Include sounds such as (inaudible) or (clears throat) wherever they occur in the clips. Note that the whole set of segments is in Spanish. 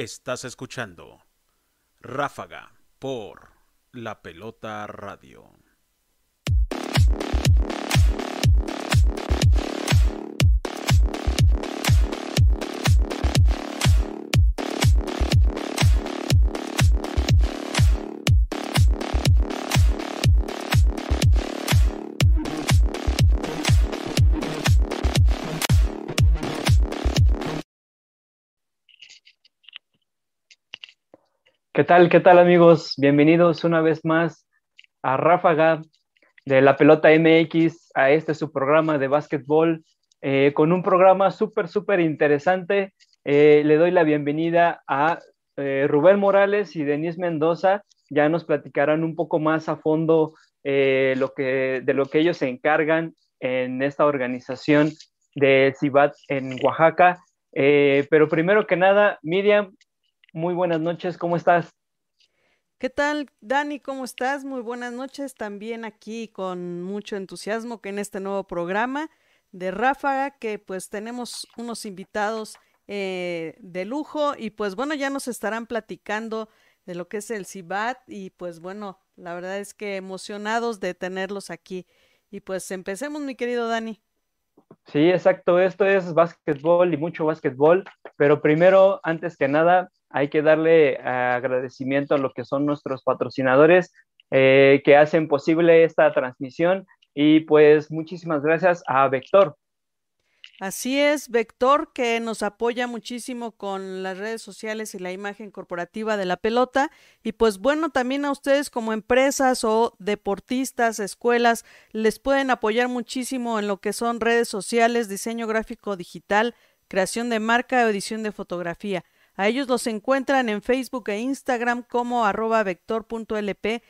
Estás escuchando Ráfaga por La Pelota Radio. ¿Qué tal, qué tal amigos? Bienvenidos una vez más a Ráfaga de la Pelota MX, a este su programa de básquetbol, eh, con un programa súper, súper interesante. Eh, le doy la bienvenida a eh, Rubén Morales y Denise Mendoza. Ya nos platicarán un poco más a fondo lo que, de lo que ellos se encargan en esta organización de CIBAT en Oaxaca. pero primero que nada, Miriam, muy buenas noches, ¿cómo estás? ¿Qué tal, Dani? ¿Cómo estás? Muy buenas noches. También aquí con mucho entusiasmo que en este nuevo programa de Ráfaga, que pues tenemos unos invitados eh, de lujo y pues bueno, ya nos estarán platicando de lo que es el CIBAT y pues bueno, la verdad es que emocionados de tenerlos aquí. Y pues empecemos, mi querido Dani. Sí, exacto, esto es básquetbol y mucho básquetbol, pero primero, antes que nada, hay que darle agradecimiento a lo que son nuestros patrocinadores eh, que hacen posible esta transmisión y pues muchísimas gracias a Vector. Así es, Vector, que nos apoya muchísimo con las redes sociales y la imagen corporativa de la pelota. Y pues bueno, también a ustedes como empresas o deportistas, escuelas, les pueden apoyar muchísimo en lo que son redes sociales, diseño gráfico digital, creación de marca edición de fotografía. A ellos los encuentran en Facebook e Instagram como arroba vector.lpmx.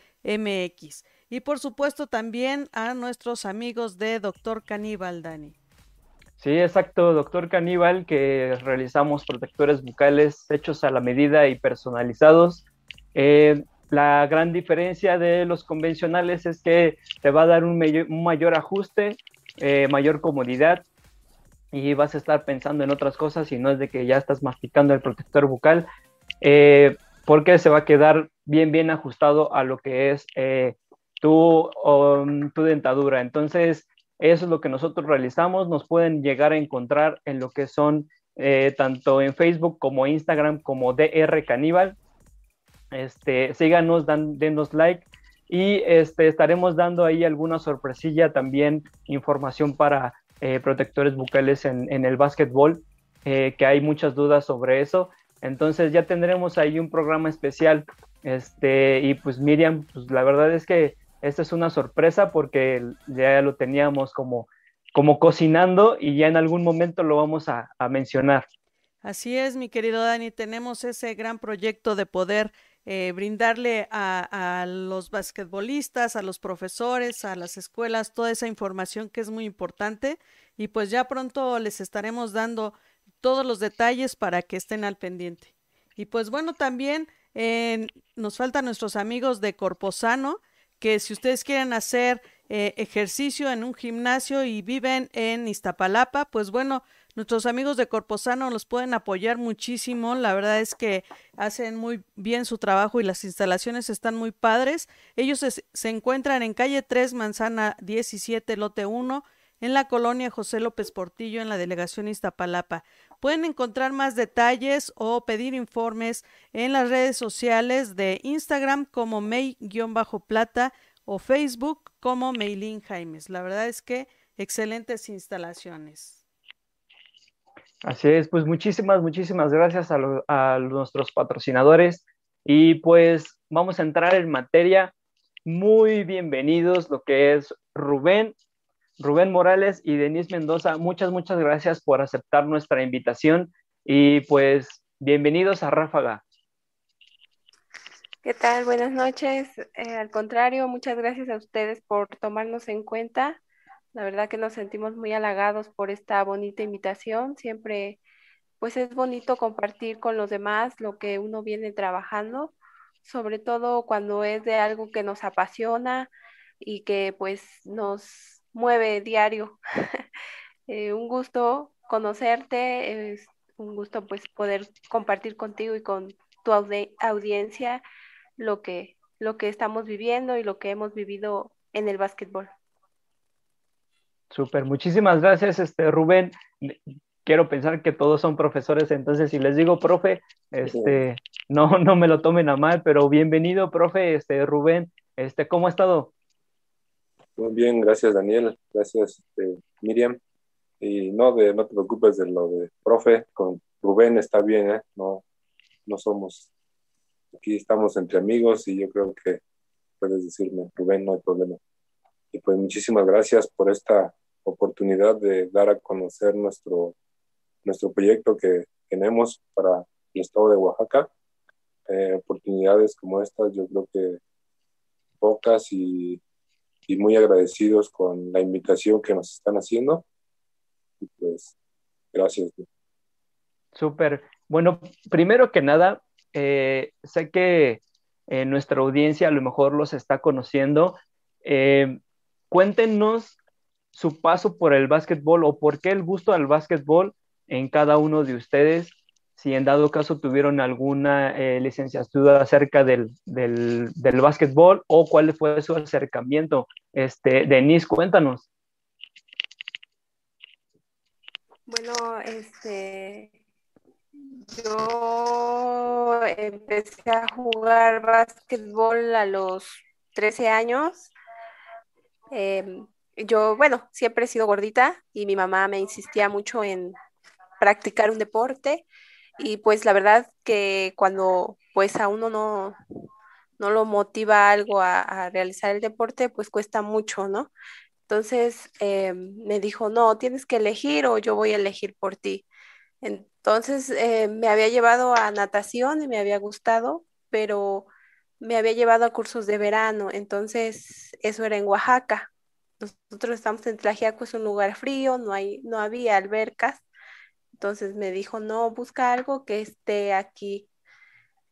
Y por supuesto también a nuestros amigos de Doctor Caníbal, Dani. Sí, exacto, Doctor Caníbal, que realizamos protectores bucales hechos a la medida y personalizados. Eh, la gran diferencia de los convencionales es que te va a dar un, mayor, ajuste, eh, mayor comodidad y vas a estar pensando en otras cosas y no es de que ya estás masticando el protector bucal, eh, porque se va a quedar bien, bien ajustado a lo que es eh, tu, um, tu dentadura. Entonces, eso es lo que nosotros realizamos. Nos pueden llegar a encontrar en lo que son eh, tanto en Facebook como Instagram como DR Caníbal. Este, síganos, dan, denos like y este, estaremos dando ahí alguna sorpresilla también, información para eh, protectores bucales en, el básquetbol, eh, que hay muchas dudas sobre eso. Entonces ya tendremos ahí un programa especial. Este, y pues Miriam, pues la verdad es que esta es una sorpresa porque ya lo teníamos como, como cocinando y ya en algún momento lo vamos a, mencionar. Así es, mi querido Dani, tenemos ese gran proyecto de poder eh, brindarle a, los basquetbolistas, a los profesores, a las escuelas, toda esa información que es muy importante y pues ya pronto les estaremos dando todos los detalles para que estén al pendiente. Y pues bueno, también eh, nos faltan nuestros amigos de Corposano, que si ustedes quieren hacer eh, ejercicio en un gimnasio y viven en Iztapalapa, pues bueno, Nuestros amigos de Corposano los pueden apoyar muchísimo. La verdad es que hacen muy bien su trabajo y las instalaciones están muy padres. Ellos se, encuentran en calle 3, manzana 17, lote 1, en la colonia José López Portillo, en la delegación Iztapalapa. Pueden encontrar más detalles o pedir informes en las redes sociales de Instagram como May-plata o Facebook como Maylin Jaimes. La verdad es que excelentes instalaciones. Así es, pues muchísimas, muchísimas gracias a, nuestros patrocinadores y pues vamos a entrar en materia. Muy bienvenidos lo que es Rubén, Rubén Morales y Denise Mendoza. Muchas, muchas gracias por aceptar nuestra invitación y pues bienvenidos a Ráfaga. ¿Qué tal? Buenas noches. Eh, al contrario, muchas gracias a ustedes por tomarnos en cuenta la verdad que nos sentimos muy halagados por esta bonita invitación. Siempre, pues es bonito compartir con los demás lo que uno viene trabajando, sobre todo cuando es de algo que nos apasiona y que pues nos mueve diario. (laughs) Eh, un gusto conocerte, un gusto pues poder compartir contigo y con tu audiencia lo que, lo que estamos viviendo y lo que hemos vivido en el básquetbol. Súper, muchísimas gracias, este Rubén. Quiero pensar que todos son profesores, entonces si les digo profe, este, no, no me lo tomen a mal, pero bienvenido, profe, este Rubén, este, ¿cómo ha estado? Muy bien, gracias Daniel, gracias este, Miriam. Y no, de, no te preocupes de lo de profe, con Rubén está bien, ¿eh? no, no somos, aquí estamos entre amigos y yo creo que puedes decirme, Rubén, no hay problema. Y pues muchísimas gracias por esta oportunidad de dar a conocer nuestro, nuestro proyecto que tenemos para el estado de Oaxaca. Eh, oportunidades como estas, yo creo que pocas y, y, muy agradecidos con la invitación que nos están haciendo. Y pues, gracias. Súper. Bueno, primero que nada, eh, sé que eh, nuestra audiencia a lo mejor los está conociendo. cuéntenos su paso por el básquetbol o por qué el gusto al básquetbol en cada uno de ustedes, si en dado caso tuvieron alguna eh, licenciatura acerca del, del, básquetbol o cuál fue su acercamiento. Este, Denise, cuéntanos. Bueno, este, yo empecé a jugar básquetbol a los 13 años. Em, yo, bueno, siempre he sido gordita y mi mamá me insistía mucho en practicar un deporte y pues la verdad que cuando pues a uno no, no lo motiva algo a, realizar el deporte, pues cuesta mucho, ¿no? Entonces eh, me dijo, no, tienes que elegir o yo voy a elegir por ti. Entonces eh, me había llevado a natación y me había gustado, pero me había llevado a cursos de verano, entonces eso era en Oaxaca. Nosotros estamos en Tlajiaco, es un lugar frío, no, hay, no había albercas. Entonces me dijo, no, busca algo que esté aquí.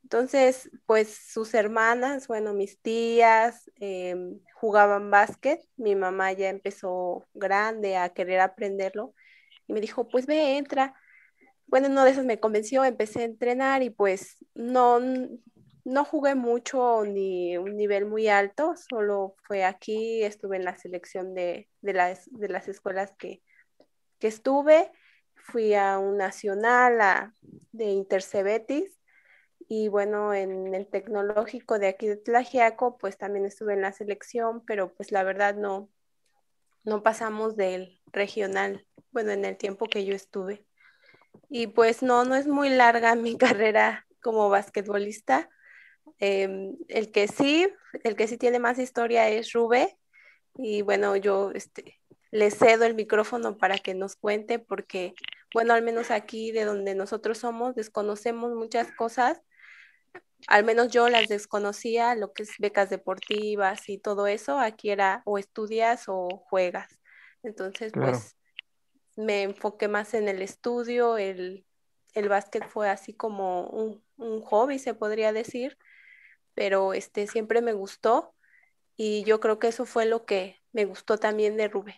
Entonces, pues sus hermanas, bueno, mis tías em, jugaban básquet. Mi mamá ya empezó grande a querer aprenderlo y me dijo, pues ve, entra. Bueno, una de esas me convenció, empecé a entrenar y pues no, no jugué mucho ni un nivel muy alto, solo fue aquí, estuve en la selección de, las, de las escuelas que, estuve, fui a un nacional de Intercebetis y bueno, en el tecnológico de aquí de Tlajiaco, pues también estuve en la selección, pero pues la verdad no, no pasamos del regional, bueno, en el tiempo que yo estuve. Y pues no, no es muy larga mi (laughs) carrera como basquetbolista Em, el que sí, el que sí tiene más historia es Rube. Y bueno, yo este, le cedo el micrófono para que nos cuente, porque, bueno, al menos aquí de donde nosotros somos, desconocemos muchas cosas. Al menos yo las desconocía, lo que es becas deportivas y todo eso. Aquí era o estudias o juegas. Entonces, pues me enfoqué más en el estudio, el, el básquet fue así como un, un hobby, se podría decir pero este, siempre me gustó y yo creo que eso fue lo que me gustó también de Rubén.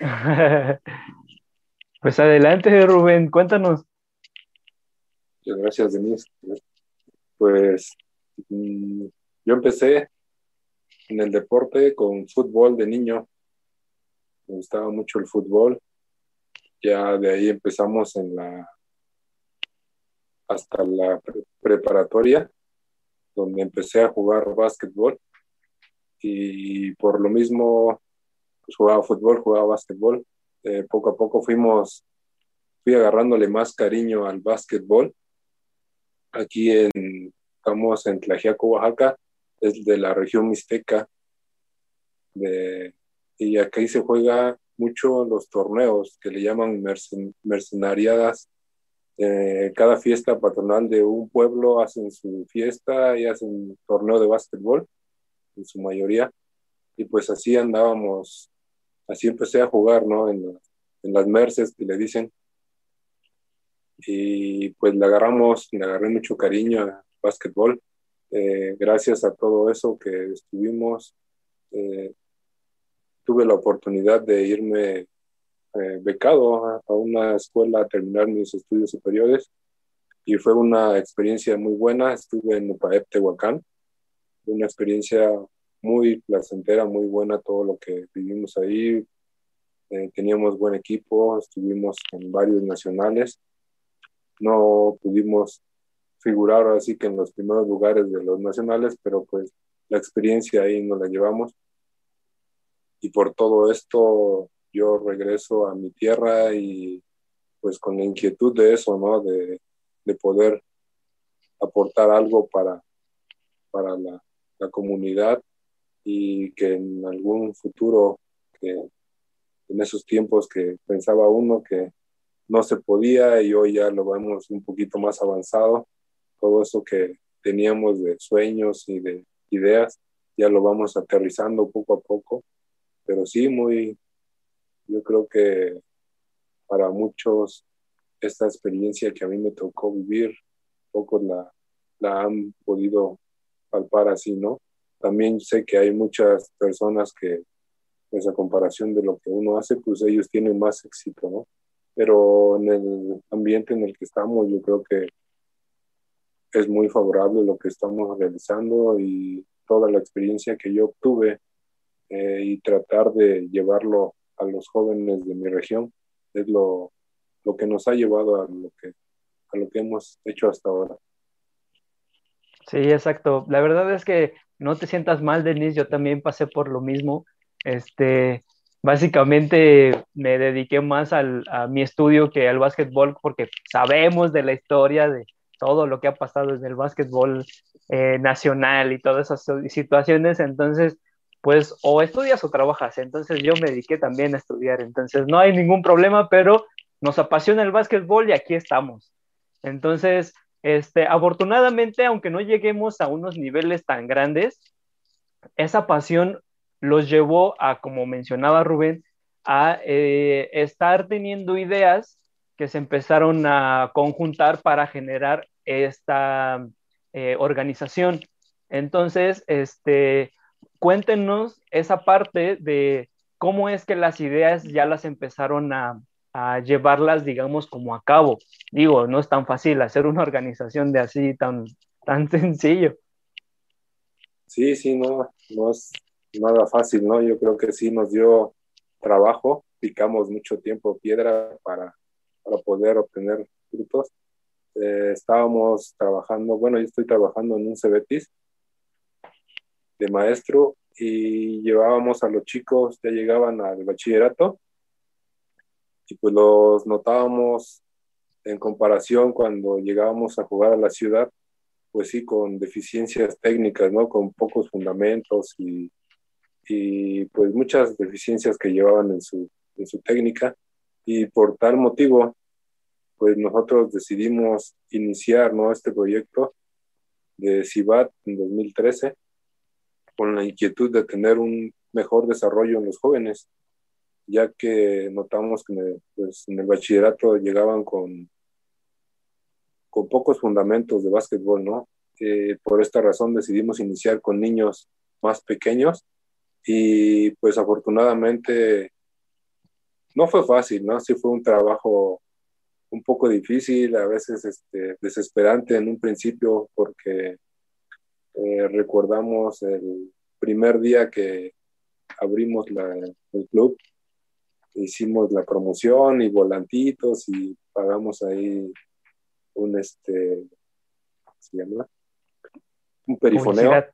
(laughs) pues adelante, Rubén, cuéntanos. Muchas gracias, Denise. Pues mm, yo empecé en el deporte con fútbol de niño. Me gustaba mucho el fútbol. Ya de ahí empezamos en la hasta la preparatoria donde empecé a jugar básquetbol y por lo mismo pues, jugaba fútbol, jugaba básquetbol. Eh, poco a poco fuimos, fui agarrándole más cariño al básquetbol. Aquí en, estamos en Tlajiaco, Oaxaca, es de la región mixteca. Y aquí se juega mucho los torneos que le llaman mercenariadas eh, cada fiesta patronal de un pueblo hacen su fiesta y hacen torneo de básquetbol, en su mayoría. Y pues así andábamos, así empecé a jugar, ¿no? En, las merces que le dicen. Y pues le agarramos, le agarré mucho cariño al básquetbol. Eh, gracias a todo eso que estuvimos, eh, tuve la oportunidad de irme eh, becado a, una escuela a terminar mis estudios superiores y fue una experiencia muy buena. Estuve en Upaep, Tehuacán, una experiencia muy placentera, muy buena todo lo que vivimos ahí. Eh, teníamos buen equipo, estuvimos en varios nacionales. No pudimos figurar así que en los primeros lugares de los nacionales, pero pues la experiencia ahí nos la llevamos. Y por todo esto yo regreso a mi tierra y pues con la inquietud de eso, ¿no? De, de poder aportar algo para, para la, la comunidad y que en algún futuro, que en esos tiempos que pensaba uno que no se podía y hoy ya lo vemos un poquito más avanzado, todo eso que teníamos de sueños y de ideas, ya lo vamos aterrizando poco a poco, pero sí muy, yo creo que para muchos esta experiencia que a mí me tocó vivir, pocos la, la han podido palpar así, ¿no? También sé que hay muchas personas que, pues a comparación de lo que uno hace, pues ellos tienen más éxito, ¿no? Pero en el ambiente en el que estamos, yo creo que es muy favorable lo que estamos realizando y toda la experiencia que yo obtuve eh, y tratar de llevarlo a los jóvenes de mi región es lo, lo que nos ha llevado a lo que, a lo que hemos hecho hasta ahora. Sí, exacto. La verdad es que no te sientas mal, Denise, yo también pasé por lo mismo. Este, básicamente me dediqué más al, a mi estudio que al básquetbol porque sabemos de la historia de todo lo que ha pasado en el básquetbol eh, nacional y todas esas situaciones, entonces, pues o estudias o trabajas, entonces yo me dediqué también a estudiar, entonces no hay ningún problema, pero nos apasiona el básquetbol y aquí estamos. Entonces, este, afortunadamente, aunque no lleguemos a unos niveles tan grandes, esa pasión los llevó a, como mencionaba Rubén, a eh, estar teniendo ideas que se empezaron a conjuntar para generar esta eh, organización. Entonces, este, cuéntenos esa parte de cómo es que las ideas ya las empezaron a, llevarlas, digamos, como a cabo. Digo, no es tan fácil hacer una organización de así tan, tan (laughs) sencillo. Sí, sí, no, no es nada fácil, ¿no? Yo creo que sí nos dio trabajo, picamos mucho tiempo piedra para, para poder obtener frutos. Eh, estábamos trabajando, bueno, yo estoy trabajando en un Cebetis de maestro y llevábamos a los chicos, ya llegaban al bachillerato y pues los notábamos en comparación cuando llegábamos a jugar a la ciudad, pues sí, con deficiencias técnicas, ¿no? Con pocos fundamentos y, y pues muchas deficiencias que llevaban en su, en su técnica. Y por tal motivo, pues nosotros decidimos iniciar, ¿no? Este proyecto de CIBAT en 2013 con la inquietud de tener un mejor desarrollo en los jóvenes ya que notamos que pues, en el bachillerato llegaban con, con pocos fundamentos de básquetbol, ¿no? Eh, por esta razón decidimos iniciar con niños más pequeños y pues afortunadamente no fue fácil, ¿no? Sí fue un trabajo un poco difícil, a veces este, desesperante en un principio porque eh, recordamos el primer día que abrimos la, el club, hicimos la promoción y volantitos y pagamos ahí un este se llama? un perifoneo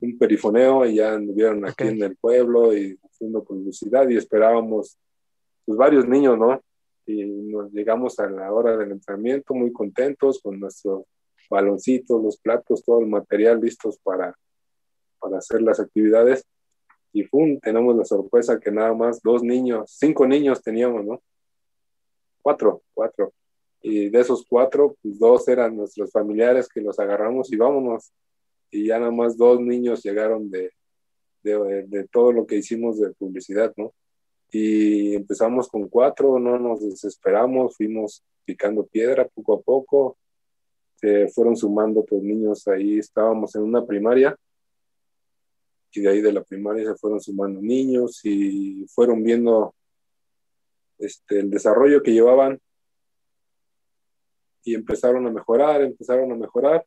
un perifoneo y ya anduvieron aquí en el pueblo y haciendo publicidad y esperábamos pues varios niños no y nos llegamos a la hora del entrenamiento muy contentos con nuestros baloncitos los platos todo el material listos para para hacer las actividades y ¡pum! tenemos la sorpresa que nada más dos niños, cinco niños teníamos, ¿no? Cuatro, cuatro. Y de esos cuatro, pues dos eran nuestros familiares que los agarramos y vámonos. Y ya nada más dos niños llegaron de, de, de todo lo que hicimos de publicidad, ¿no? Y empezamos con cuatro, no nos desesperamos, fuimos picando piedra poco a poco, se fueron sumando pues niños ahí, estábamos en una primaria y de ahí de la primaria se fueron sumando niños y fueron viendo este, el desarrollo que llevaban y empezaron a mejorar, empezaron a mejorar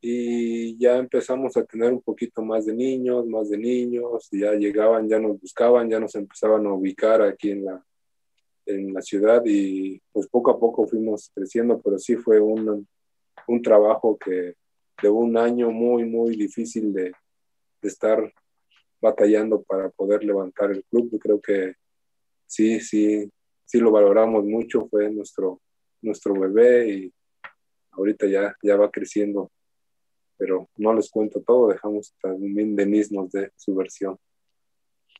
y ya empezamos a tener un poquito más de niños, más de niños, ya llegaban, ya nos buscaban, ya nos empezaban a ubicar aquí en la, en la ciudad y pues poco a poco fuimos creciendo, pero sí fue un, un trabajo que de un año muy, muy difícil de, de estar batallando para poder levantar el club. Yo creo que sí, sí, sí lo valoramos mucho, fue nuestro, nuestro bebé y ahorita ya, ya va creciendo pero no les cuento todo, dejamos también Denis nos de su versión.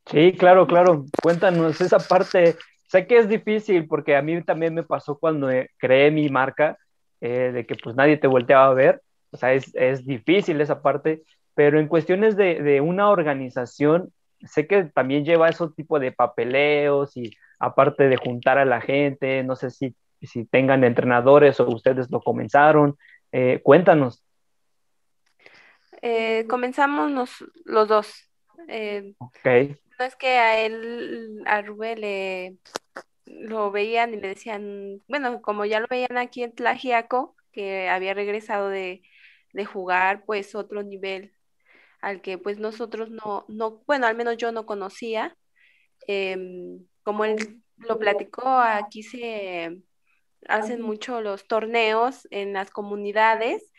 Sí, claro, claro, cuéntanos esa parte. Sé que es difícil porque a mí también me pasó cuando eh, creé mi marca, eh, de que pues nadie te volteaba a ver, o sea, es, es difícil esa parte, pero en cuestiones de, de, una organización, sé que también lleva ese tipo de papeleos y aparte de juntar a la gente, no sé si, si tengan entrenadores o ustedes lo comenzaron, eh, cuéntanos. Eh, comenzamos los dos. Eh, no es que a él, a Rubén le lo veían y le decían, bueno, como ya lo veían aquí en Tlajiaco, que había regresado de, jugar pues otro nivel al que pues nosotros no, no bueno, al menos yo no conocía. Em, como él lo platicó, aquí se hacen mucho los torneos en las comunidades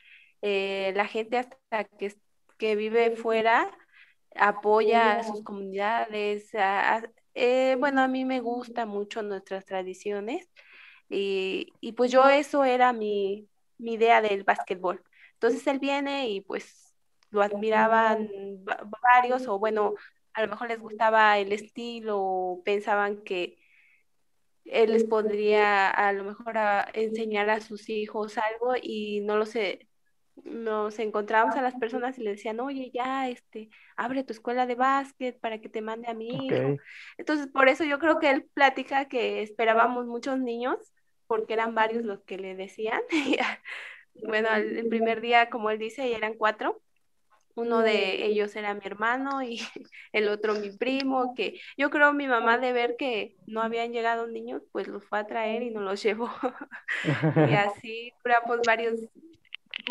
eh, la gente hasta que, que, vive fuera apoya a sus comunidades. Eh, bueno, a mí me gustan mucho nuestras tradiciones y, y pues yo eso era mi, mi, idea del básquetbol. Entonces él viene y pues lo admiraban varios o bueno, a lo mejor les gustaba el estilo o pensaban que él les podría a lo mejor enseñar a sus hijos algo y no lo sé, nos encontrábamos a las personas y le decían, oye, ya, este, abre tu escuela de básquet para que te mande a mi hijo. Entonces, por eso yo creo que él platica que esperábamos muchos niños, porque eran varios los que le decían. (laughs) bueno, el primer día, como él dice, eran cuatro. Uno de ellos era mi hermano y (laughs) el otro mi primo, que yo creo mi mamá de ver que no habían llegado niños, pues los fue a traer y nos los llevó. (laughs) y así duramos varios,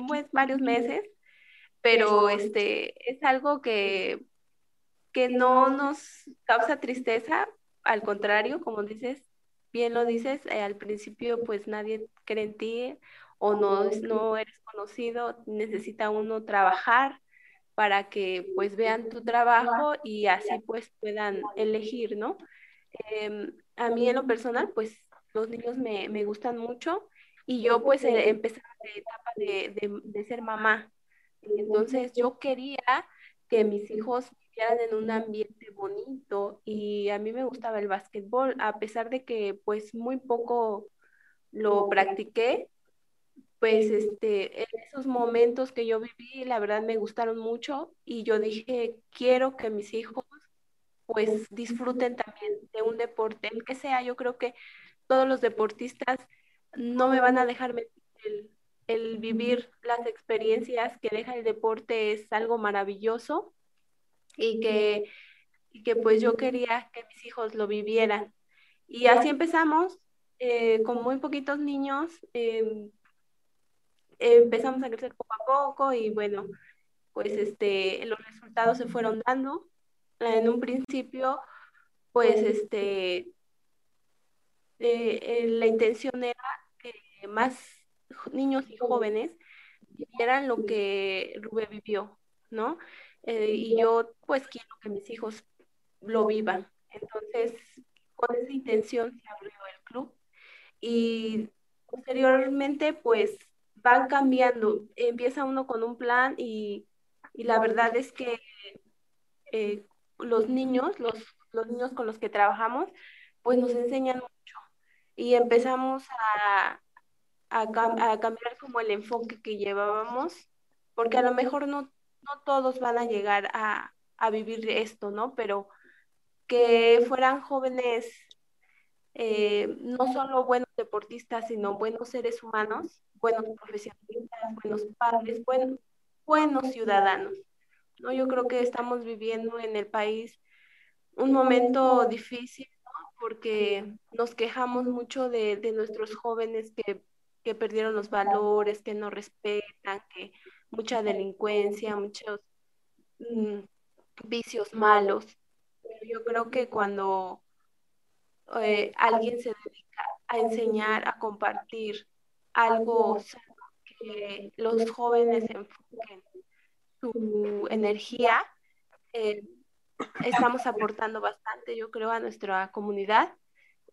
pues, varios meses, pero este es algo que, que no nos causa tristeza, al contrario, como dices, bien lo dices, eh, al principio pues nadie cree en ti o no, no eres conocido, necesita uno trabajar para que pues vean tu trabajo y así pues puedan elegir, ¿no? Em, a mí en lo personal pues los niños me, me gustan mucho y yo pues empecé la etapa de, de, ser mamá. Entonces yo quería que mis hijos vivieran en un ambiente bonito y a mí me gustaba el básquetbol, a pesar de que pues muy poco lo practiqué, pues este, en esos momentos que yo viví, la verdad me gustaron mucho y yo dije, quiero que mis hijos pues disfruten también de un deporte, el que sea, yo creo que todos los deportistas no me van a dejar el, el vivir las experiencias que deja el deporte es algo maravilloso y que, y que pues yo quería que mis hijos lo vivieran. Y así empezamos, eh, con muy poquitos niños, em, empezamos a crecer poco a poco y bueno, pues este, los resultados se fueron dando. En un principio, pues este, eh, eh, la intención era más niños y jóvenes vivieran lo que Rubén vivió, ¿no? Eh, y yo pues quiero que mis hijos lo vivan. Entonces, con esa intención se abrió el club y posteriormente pues van cambiando. Empieza uno con un plan y, y la verdad es que eh, los niños, los, los niños con los que trabajamos, pues nos enseñan mucho y empezamos a, a, cambiar como el enfoque que llevábamos, porque a lo mejor no, no todos van a llegar a, a vivir esto, ¿no? Pero que fueran jóvenes eh, no solo buenos deportistas, sino buenos seres humanos, buenos profesionistas, buenos padres, buenos, buenos ciudadanos. ¿no? Yo creo que estamos viviendo en el país un momento difícil porque nos quejamos mucho de, nuestros jóvenes que, perdieron los valores, que no respetan, que mucha delincuencia, muchos mm, vicios malos. Yo creo que cuando eh, alguien se dedica a enseñar, a compartir algo que los jóvenes enfoquen su energía, eh, estamos aportando bastante, yo creo, a nuestra comunidad.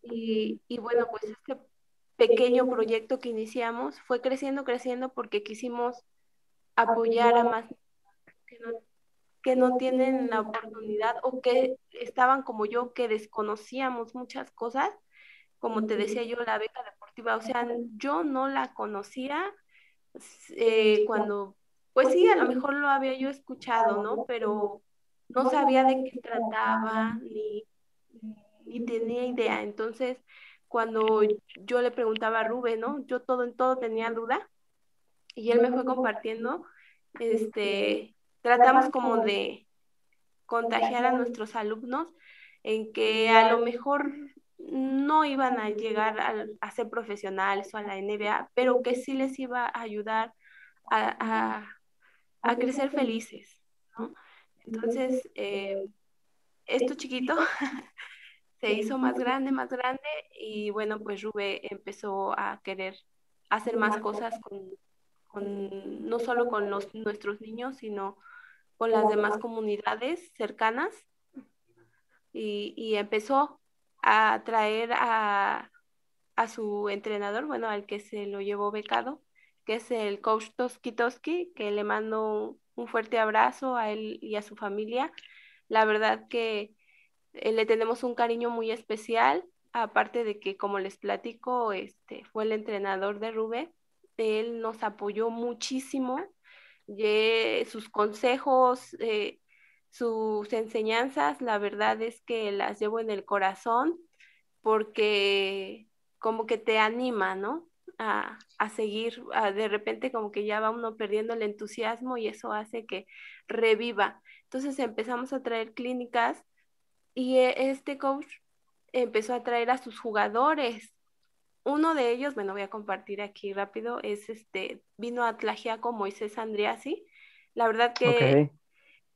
Y, bueno, pues este pequeño proyecto que iniciamos fue creciendo, creciendo porque quisimos apoyar a más que no, que no tienen la oportunidad o que estaban como yo, que desconocíamos muchas cosas. Como te decía yo, la beca deportiva, o sea, yo no la conocía eh, cuando, pues sí, a lo mejor lo había yo escuchado, ¿no? Pero no sabía de qué trataba, ni, ni tenía idea. Entonces, cuando yo le preguntaba a Rubén, ¿no? Yo todo en todo tenía duda y él me fue compartiendo, este, tratamos como de contagiar a nuestros alumnos en que a lo mejor no iban a llegar a, ser profesionales o a la NBA, pero que sí les iba a ayudar a, a crecer felices, ¿no? Entonces, eh, esto chiquito (laughs) se hizo más grande, más grande y bueno, pues Rube empezó a querer hacer más cosas con, no solo con los, nuestros niños, sino con las demás comunidades cercanas y, empezó a traer a, a, su entrenador, bueno, al que se lo llevó becado, que es el coach Toski Toski, que le mando un fuerte abrazo a él y a su familia. La verdad que eh, le tenemos un cariño muy especial, aparte de que, como les platico, este, fue el entrenador de Rubén. Él nos apoyó muchísimo, sus consejos, eh, sus enseñanzas, la verdad es que las llevo en el corazón porque como que te anima, ¿no? a, seguir, de repente como que ya va uno perdiendo el entusiasmo y eso hace que reviva. Entonces empezamos a traer clínicas y e, este coach empezó a traer a sus jugadores. Uno de ellos, bueno, voy a compartir aquí rápido, es este, vino a Tlajiaco Moisés Andriasi. La verdad que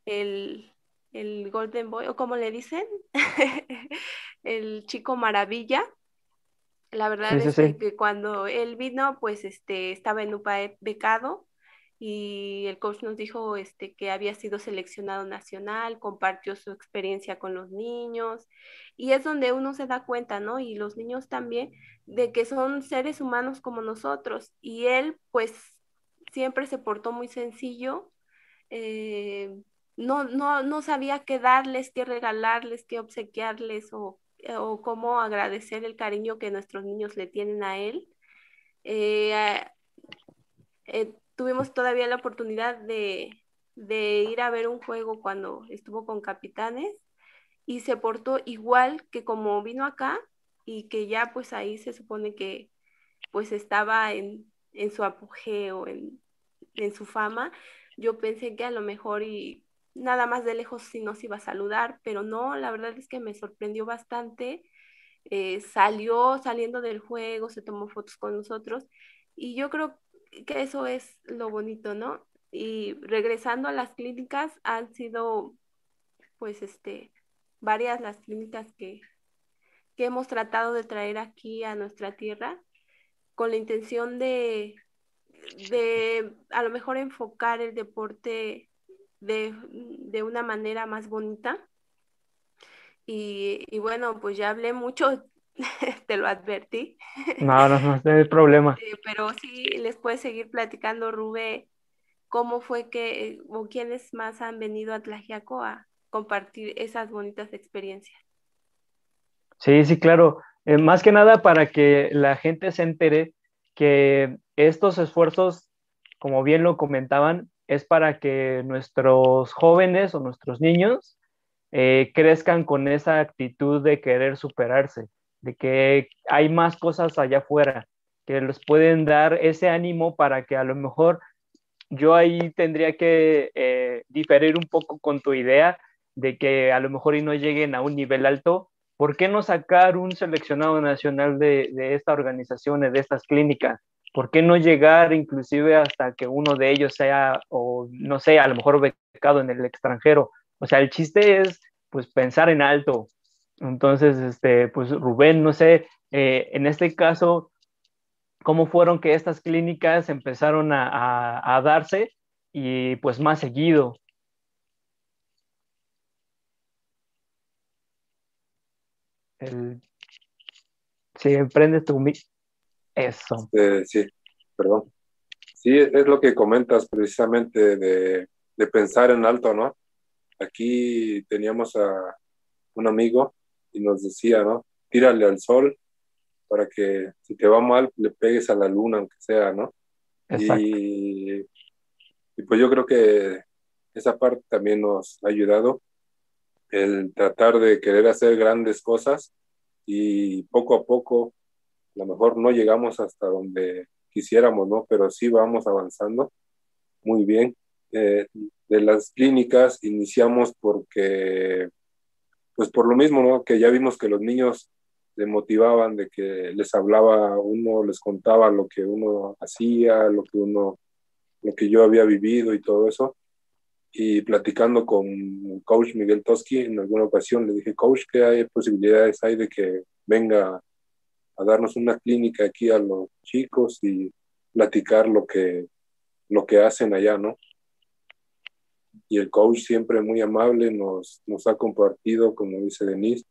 el, el Golden Boy, o como le dicen, (laughs) el chico maravilla, la verdad es que cuando él vino, pues este, estaba en UPAE becado y el coach nos dijo este, que había sido seleccionado nacional, compartió su experiencia con los niños y es donde uno se da cuenta, ¿no? Y los niños también, de que son seres humanos como nosotros y él pues siempre se portó muy sencillo, eh, no, no, no sabía qué darles, qué regalarles, qué obsequiarles o o cómo agradecer el cariño que nuestros niños le tienen a él. Eh, eh, tuvimos todavía la oportunidad de, ir a ver un juego cuando estuvo con Capitanes y se portó igual que como vino acá y que ya pues ahí se supone que pues estaba en, su apogeo, en, en su fama. Yo pensé que a lo mejor y nada más de lejos sí nos iba a saludar, pero no, la verdad es que me sorprendió bastante. Eh, salió saliendo del juego, se tomó fotos con nosotros y yo creo que eso es lo bonito, ¿no? Y regresando a las clínicas, han sido pues este varias las clínicas que, que hemos tratado de traer aquí a nuestra tierra con la intención de, de a lo mejor enfocar el deporte de, una manera más bonita. Y, bueno, pues ya hablé mucho, (laughs) te lo advertí. No, no, no, no hay problema. Eh, pero sí, les puedes seguir platicando, Rubé, cómo fue que, o quiénes más han venido a Tlajiaco a compartir esas bonitas experiencias. Sí, sí, claro. Eh, más que nada para que la gente se entere que estos esfuerzos, como bien lo comentaban, es para que nuestros jóvenes o nuestros niños eh, crezcan con esa actitud de querer superarse, de que hay más cosas allá afuera, que les pueden dar ese ánimo para que a lo mejor yo ahí tendría que eh, diferir un poco con tu idea de que a lo mejor y no lleguen a un nivel alto, ¿por qué no sacar un seleccionado nacional de, de esta organización, de estas clínicas? ¿Por qué no llegar inclusive hasta que uno de ellos sea, o no sé, a lo mejor becado en el extranjero? O sea, el chiste es, pues, pensar en alto. Entonces, este, pues, Rubén, no sé, eh, en este caso, ¿cómo fueron que estas clínicas empezaron a, darse y, pues, más seguido? El... Sí, prende tu Eso. Eh, sí, perdón. Sí, es lo que comentas precisamente de, de, pensar en alto, ¿no? Aquí teníamos a un amigo y nos decía, ¿no? Tírale al sol para que si te va mal le pegues a la luna, aunque sea, ¿no? Y, y pues yo creo que esa parte también nos ha ayudado el tratar de querer hacer grandes cosas y poco a poco, a lo mejor no llegamos hasta donde quisiéramos, ¿no? Pero sí vamos avanzando muy bien. Eh, de las clínicas iniciamos porque, pues por lo mismo, ¿no? Que ya vimos que los niños se motivaban, de que les hablaba uno, les contaba lo que uno hacía, lo que uno, lo que yo había vivido y todo eso y platicando con coach Miguel Toski en alguna ocasión le dije, coach, ¿qué hay posibilidades hay de que venga a darnos una clínica aquí a los chicos y platicar lo que, lo que hacen allá, ¿no? Y el coach siempre muy amable nos, nos ha compartido, como dice Denise,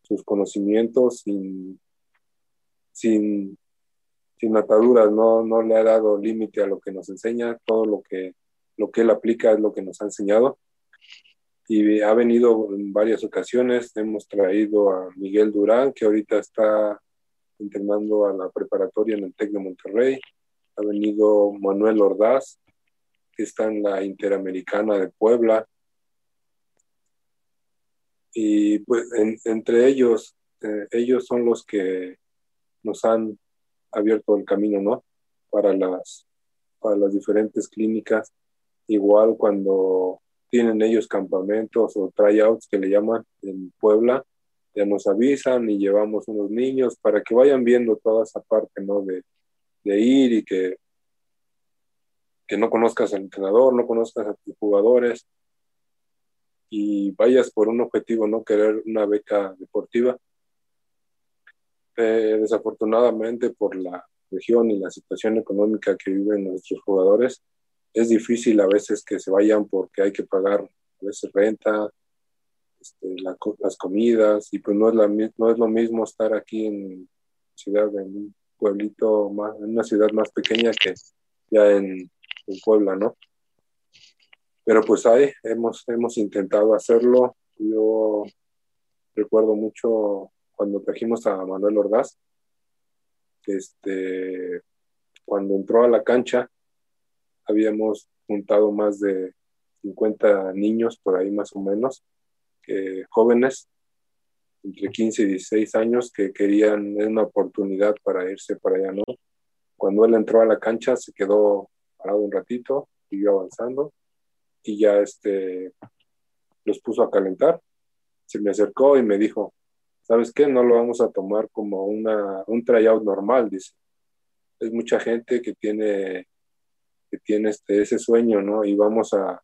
sus conocimientos sin, sin, sin ataduras, no, no le ha dado límite a lo que nos enseña, todo lo que lo que él aplica es lo que nos ha enseñado. Y ha venido en varias ocasiones, hemos traído a Miguel Durán, que ahorita está entrenando a la preparatoria en el TEC de Monterrey. Ha venido Manuel Ordaz, está en la Interamericana de Puebla. Y pues entre ellos, eh, ellos son los que nos han abierto el camino, ¿no? Para las, para las diferentes clínicas Igual cuando tienen ellos campamentos o tryouts que le llaman en Puebla, ya nos avisan y llevamos unos niños para que vayan viendo toda esa parte, ¿no? De, de ir y que, que no conozcas al entrenador, no conozcas a tus jugadores y vayas por un objetivo, no querer una beca deportiva. Eh, desafortunadamente por la región y la situación económica que viven nuestros jugadores, es difícil a veces que se vayan porque hay que pagar a veces renta, este, las comidas, y pues no es, la, no es lo mismo estar aquí en ciudad, en un pueblito, más, en una ciudad más pequeña que ya en, en Puebla, ¿no? Pero pues ahí hemos, hemos intentado hacerlo. Yo recuerdo mucho cuando trajimos a Manuel Ordaz, este, cuando entró a la cancha, habíamos juntado más de 50 niños por ahí más o menos, jóvenes entre 15 y 16 años que querían una oportunidad para irse para allá, ¿no? Cuando él entró a la cancha se quedó un ratito, siguió avanzando y ya este, los puso a calentar. Se me acercó y me dijo, ¿sabes qué? No lo vamos a tomar como una, un tryout normal, dice. Es mucha gente que tiene que tiene este, ese sueño, ¿no? Y vamos a,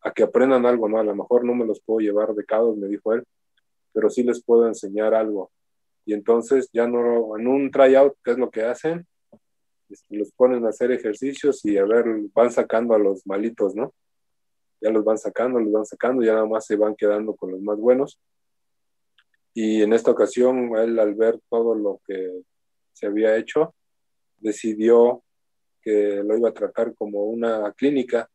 a que aprendan algo, ¿no? A lo mejor no me los puedo llevar becados, me dijo él, pero sí les puedo enseñar algo. Y entonces ya no, en un tryout, ¿qué es lo que hacen? Este, los ponen a hacer ejercicios y a ver, van sacando a los malitos, ¿no? Ya los van sacando, los van sacando, ya nada más se van quedando con los más buenos. Y en esta ocasión, él al ver todo lo que se había hecho, decidió que lo iba a tratar como una clínica,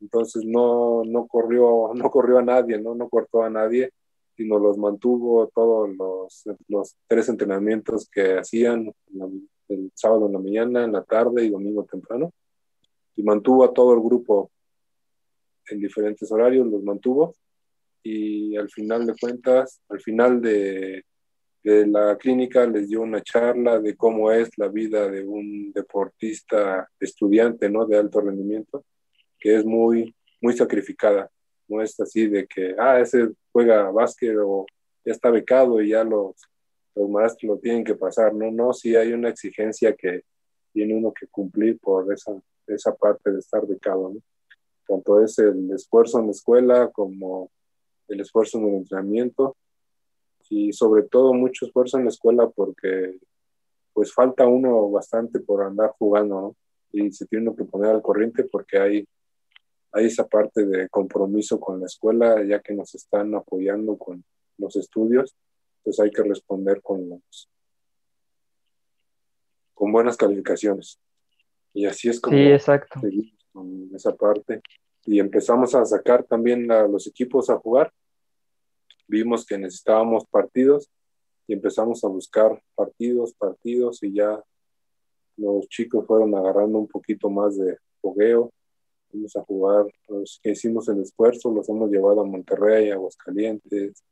entonces no, no, corrió, (laughs) no corrió a nadie, ¿no? no cortó a nadie, sino los mantuvo todos los, los tres entrenamientos que hacían el sábado en la mañana, en la tarde y domingo temprano, y mantuvo a todo el grupo en diferentes horarios, los mantuvo, y al final de cuentas, al final de, la clínica les dio una charla de cómo es la vida de un deportista estudiante, ¿no? De alto rendimiento, que es muy, muy sacrificada. No es así de que, ah, ese juega básquet o ya está becado y ya los, los maestros lo tienen que pasar, no, no, si hay una exigencia que tiene uno que cumplir por esa, esa parte de estar becado, ¿no? Tanto es el esfuerzo en la escuela como el esfuerzo en el entrenamiento y sobre todo mucho esfuerzo en la escuela porque pues falta uno bastante por andar jugando, ¿no? Y se tiene que poner al corriente porque hay, hay esa parte de compromiso con la escuela, ya que nos están apoyando con los estudios, pues hay que responder con los, con buenas calificaciones. Y así es como sí, exacto. seguimos con esa parte. Y empezamos a sacar también a los equipos a jugar. Vimos que necesitábamos partidos y empezamos a buscar partidos, partidos y ya los chicos fueron agarrando un poquito más de fogueo. Fuimos a jugar, los que hicimos el esfuerzo, los hemos llevado a Monterrey, a Aguascalientes,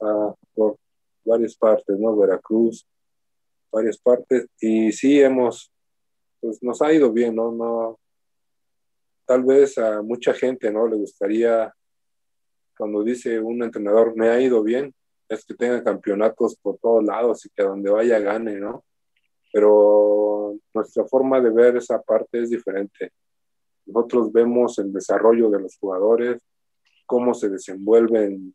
a por varias partes, ¿no? Veracruz, varias partes. Y sí hemos, pues nos ha ido bien, ¿no? no tal vez a mucha gente, ¿no? Le gustaría, cuando dice un entrenador, me ha ido bien, es que tenga campeonatos por todos lados y que donde vaya gane, ¿no? Pero nuestra forma de ver esa parte es diferente. Nosotros vemos el desarrollo de los jugadores, cómo se desenvuelven,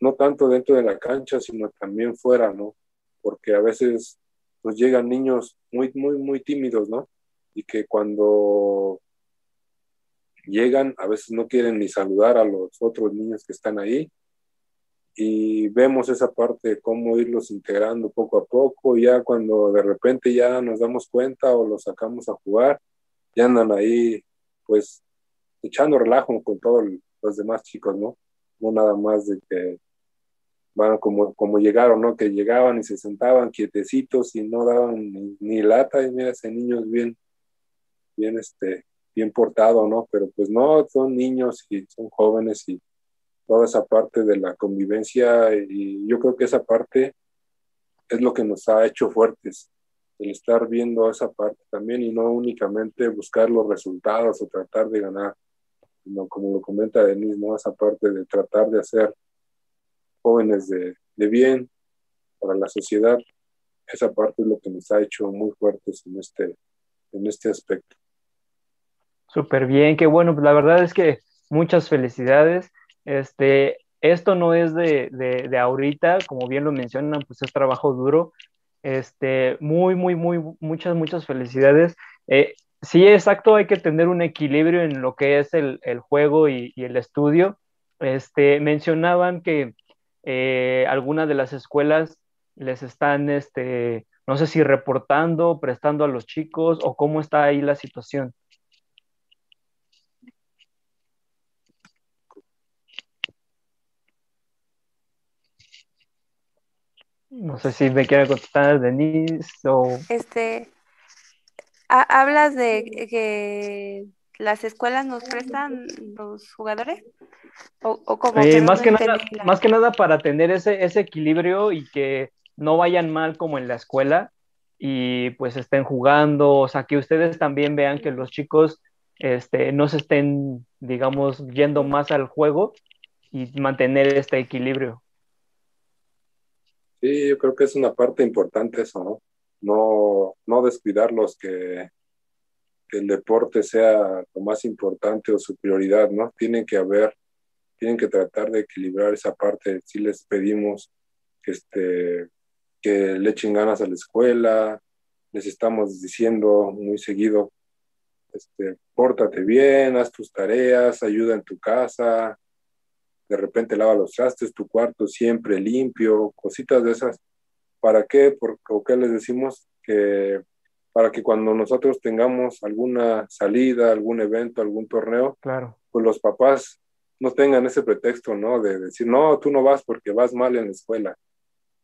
no tanto dentro de la cancha, sino también fuera, ¿no? Porque a veces nos llegan niños muy, muy, muy tímidos, ¿no? Y que cuando llegan, a veces no quieren ni saludar a los otros niños que están ahí, y vemos esa parte cómo irlos integrando poco a poco, ya cuando de repente ya nos damos cuenta o los sacamos a jugar, ya andan ahí pues echando relajo con todos los demás chicos, ¿no? No nada más de que van como, como llegaron, ¿no? Que llegaban y se sentaban quietecitos y no daban ni, lata y mira, ese niño es bien, bien, este, bien portado, ¿no? Pero pues no, son niños y son jóvenes y toda esa parte de la convivencia y yo creo que esa parte es lo que nos ha hecho fuertes, el estar viendo esa parte también y no únicamente buscar los resultados o tratar de ganar, sino como lo comenta Denise, ¿no? esa parte de tratar de hacer jóvenes de, de bien para la sociedad, esa parte es lo que nos ha hecho muy fuertes en este, en este aspecto. Súper bien, qué bueno, la verdad es que muchas felicidades este, esto no es de, de, ahorita, como bien lo mencionan, pues es trabajo duro. Este, muy, muy, muy, muchas, muchas felicidades. Eh, sí, exacto, hay que tener un equilibrio en lo que es el, el juego y, y, el estudio. Este, mencionaban que eh, algunas de las escuelas les están, este, no sé si reportando, prestando a los chicos o cómo está ahí la situación. No sé si me quiere contestar Denise o... Este, ¿hablas de que las escuelas nos prestan los jugadores? ¿O, como eh, más, que nada, más que nada para tener ese, ese equilibrio y que no vayan mal como en la escuela y pues estén jugando, o sea, que ustedes también vean que los chicos este, no se estén, digamos, yendo más al juego y mantener este equilibrio. Sí, yo creo que es una parte importante eso, ¿no? No, no descuidarlos que, el deporte sea lo más importante o su prioridad, ¿no? Tienen que haber, tienen que tratar de equilibrar esa parte. Si les pedimos que, este, que le echen ganas a la escuela, les estamos diciendo muy seguido, este, pórtate bien, haz tus tareas, ayuda en tu casa, de repente lava los trastes, tu cuarto siempre limpio, cositas de esas. ¿Para qué? Porque, qué les decimos? Que para que cuando nosotros tengamos alguna salida, algún evento, algún torneo, claro. pues los papás no tengan ese pretexto, ¿no? De decir, no, tú no vas porque vas mal en la escuela,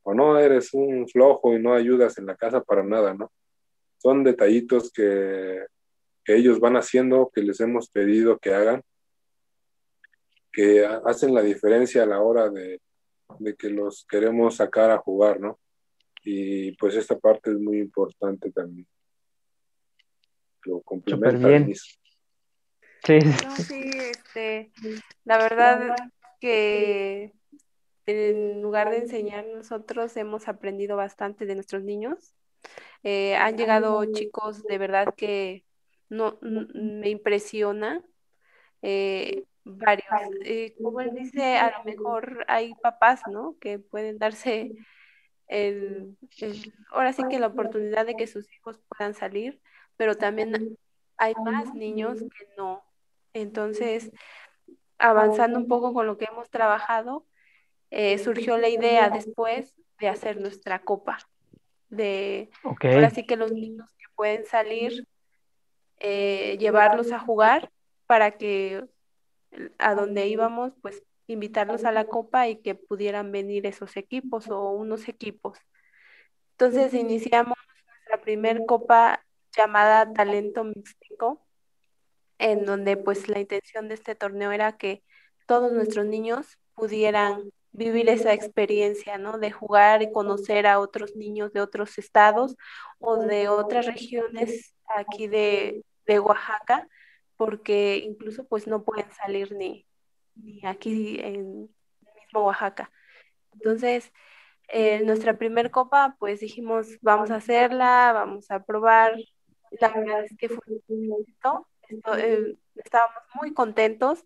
o no, eres un flojo y no ayudas en la casa para nada, ¿no? Son detallitos que, que ellos van haciendo, que les hemos pedido que hagan, que hacen la diferencia a la hora de, que los queremos sacar a jugar, ¿no? Y pues esta parte es muy importante también. Lo complementa bien. Sí. sí, este, la verdad que en lugar de enseñar nosotros hemos aprendido bastante de nuestros niños. Eh, han llegado chicos de verdad que no, me impresiona. Eh, varios. Eh, como él dice, a lo mejor hay papás, ¿no? Que pueden darse el, ahora sí que la oportunidad de que sus hijos puedan salir, pero también hay más niños que no. Entonces, avanzando un poco con lo que hemos trabajado, eh, surgió la idea después de hacer nuestra copa. De ahora sí que los niños que pueden salir, eh, llevarlos a jugar para que a donde íbamos, pues invitarlos a la copa y que pudieran venir esos equipos o unos equipos. Entonces iniciamos nuestra primer copa llamada Talento Místico, en donde pues la intención de este torneo era que todos nuestros niños pudieran vivir esa experiencia, ¿no? De jugar y conocer a otros niños de otros estados o de otras regiones aquí de, de Oaxaca, porque incluso pues no pueden salir ni, ni aquí en mismo Oaxaca. Entonces, eh, nuestra primer copa, pues dijimos, vamos a hacerla, vamos a probar. La verdad es que fue un éxito. Eh, estábamos muy contentos.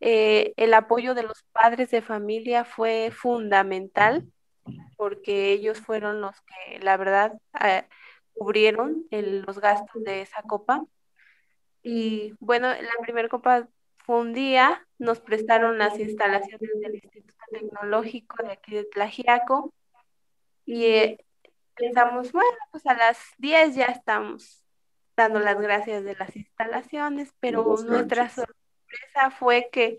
Eh, el apoyo de los padres de familia fue fundamental porque ellos fueron los que, la verdad, cubrieron los gastos de esa copa. Y bueno, la primera copa fue un día, nos prestaron las instalaciones del Instituto Tecnológico de aquí de Tlajiaco y eh, pensamos, bueno, pues a las 10 ya estamos dando las gracias de las instalaciones, pero nuestra sorpresa fue que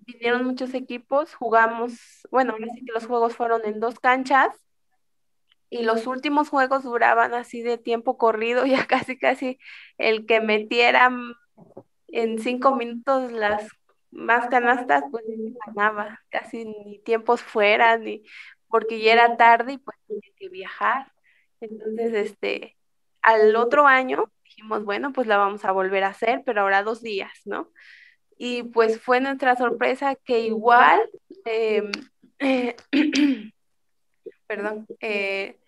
vinieron muchos equipos, jugamos, bueno, ahora sí que los juegos fueron en dos canchas y los últimos juegos duraban así de tiempo corrido, (laughs) ya casi casi el que metiera en cinco minutos las más canastas, pues ganaba, casi ni tiempos fuera, ni porque ya era tarde y pues tenía que viajar. Entonces, este, al otro año dijimos, bueno, pues la vamos a volver a hacer, pero ahora dos días, ¿no? Y pues fue nuestra sorpresa que igual, em, (clears throat) perdón, eh,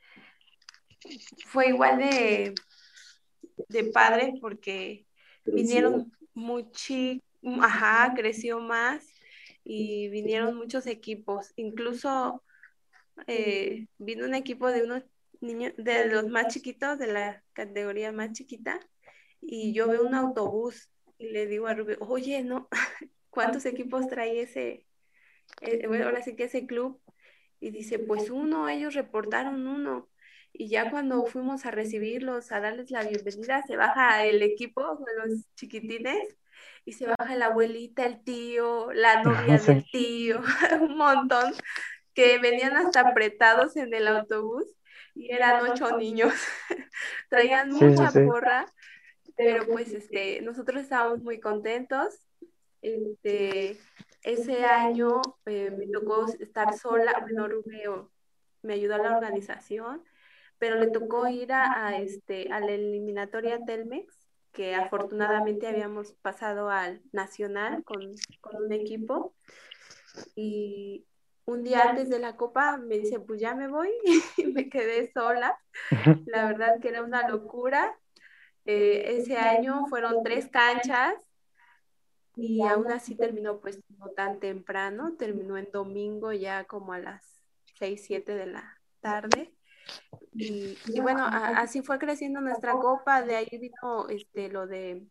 fue igual de, de padre porque vinieron muchi, ajá, creció más y vinieron muchos equipos. Incluso eh, vino un equipo de unos niños, de los más chiquitos, de la categoría más chiquita, y yo veo un autobús y le digo a Rubio, oye, ¿no? (laughs) ¿Cuántos equipos trae ese, eh, bueno, ahora sí que ese club? Y dice, pues uno, ellos reportaron uno y ya cuando fuimos a recibirlos, a darles la bienvenida, se baja el equipo con los chiquitines y se baja la abuelita, el tío, la (laughs) novia del tío, (laughs) un montón que venían hasta apretados en el autobús y eran ocho niños. (laughs) Traían mucha porra, pero pues este, nosotros estábamos muy contentos. Este, ese año eh, me tocó estar sola, bueno, Rubio me ayudó a la organización pero le tocó ir a, este, a la eliminatoria Telmex, que afortunadamente habíamos pasado al Nacional con, con un equipo. Y un día antes de la copa me dice, pues ya me voy, (laughs) y me quedé sola. (laughs) La verdad que era una locura. Eh, ese año fueron tres canchas y aún así terminó pues no tan temprano, terminó en domingo ya como a las 6, 7 de la tarde. Y, bueno, así fue creciendo nuestra copa, de ahí vino este lo de,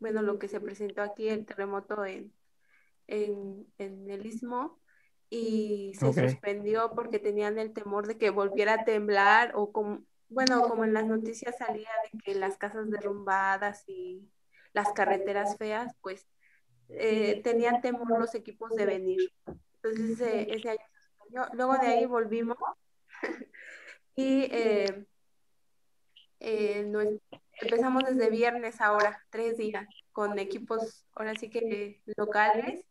bueno, lo que se presentó aquí, el terremoto en, en, el istmo, y se suspendió porque tenían el temor de que volviera a temblar, o como, bueno, como en las noticias salía de que las casas derrumbadas y las carreteras feas, pues eh, tenían temor los equipos de venir. Entonces ese año se suspendió. Luego de ahí volvimos (laughs) y eh, eh, empezamos desde viernes ahora, tres días, con equipos ahora sí que locales,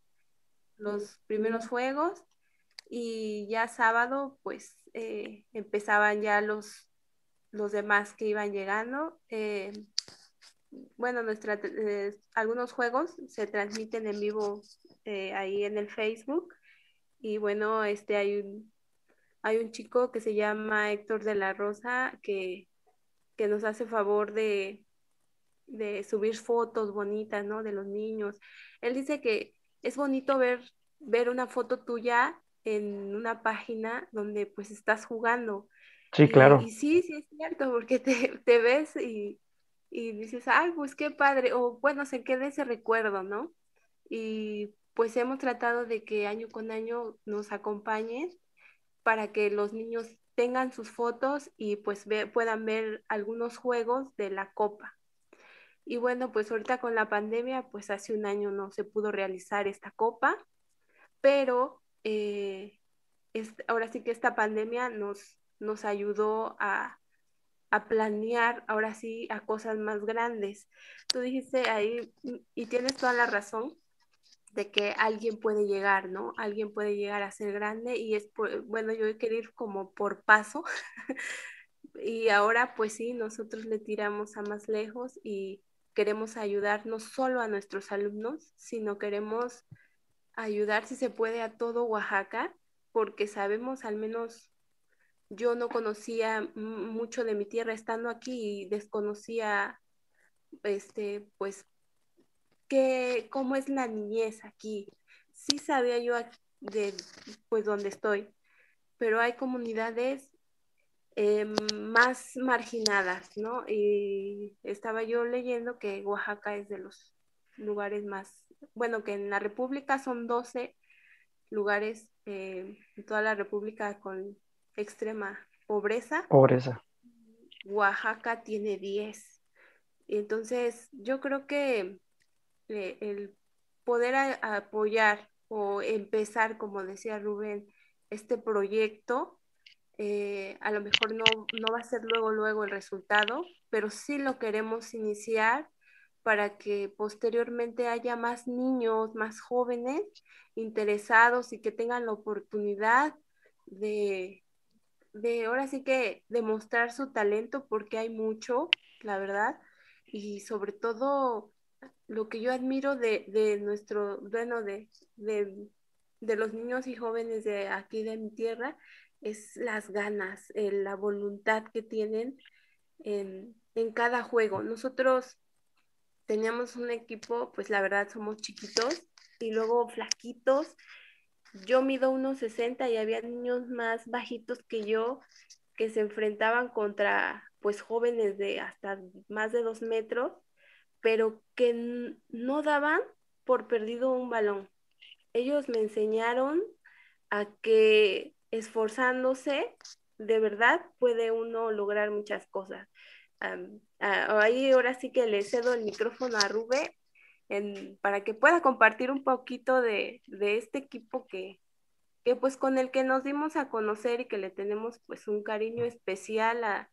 los primeros juegos, y ya sábado pues eh, empezaban ya los, los demás que iban llegando. bueno, nuestra, algunos juegos se transmiten en vivo ahí en el Facebook Y bueno, este hay un, hay un chico que se llama Héctor de la Rosa que, que nos hace favor de, de subir fotos bonitas, ¿no? De los niños. Él dice que es bonito ver, ver una foto tuya en una página donde pues estás jugando. Sí, claro. Y, sí, sí es cierto, porque te, te ves y, y, dices, ay, pues qué padre, o bueno, se queda ese recuerdo, ¿no? Y pues hemos tratado de que año con año nos acompañen para que los niños tengan sus fotos y pues puedan ver algunos juegos de la copa. Y bueno, pues ahorita con la pandemia, pues hace un año no se pudo realizar esta copa, pero eh, ahora sí que esta pandemia nos, nos ayudó a, a planear ahora sí a cosas más grandes. Tú dijiste ahí, y tienes toda la razón, de que alguien puede llegar, ¿no? Alguien puede llegar a ser grande y es, bueno, yo quiero ir como por paso. (laughs) y ahora pues sí, nosotros le tiramos a más lejos y queremos ayudar no solo a nuestros alumnos, sino queremos ayudar si se puede a todo Oaxaca, porque sabemos, al menos yo no conocía mucho de mi tierra estando aquí y desconocía, este, pues, que, cómo es la niñez aquí. Sí sabía yo de, pues, donde estoy, pero hay comunidades eh, más marginadas, ¿no? Y estaba yo leyendo que Oaxaca es de los lugares más, bueno, que en la República son 12 lugares eh, en toda la República con extrema pobreza. Pobreza. Oaxaca tiene 10. Entonces, yo creo que eh, el poder apoyar o empezar, como decía Rubén, este proyecto eh, a lo mejor no, no va a ser luego, luego el resultado, pero sí lo queremos iniciar para que posteriormente haya más niños, más jóvenes interesados y que tengan la oportunidad de, de ahora sí que demostrar su talento porque hay mucho, la verdad, y sobre todo lo que yo admiro de, de nuestro, bueno, de, de, de, los niños y jóvenes de aquí de mi tierra es las ganas, la voluntad que tienen en, cada juego. Nosotros teníamos un equipo, pues la verdad somos chiquitos y luego flaquitos. Yo mido unos 60 y había niños más bajitos que yo que se enfrentaban contra pues jóvenes de hasta más de dos metros, pero que no daban por perdido un balón. Ellos me enseñaron a que esforzándose, de verdad puede uno lograr muchas cosas. Ahí ahora sí que le cedo el micrófono a Rube para que pueda compartir un poquito de, este equipo que, que, pues con el que nos dimos a conocer y que le tenemos pues un cariño especial a,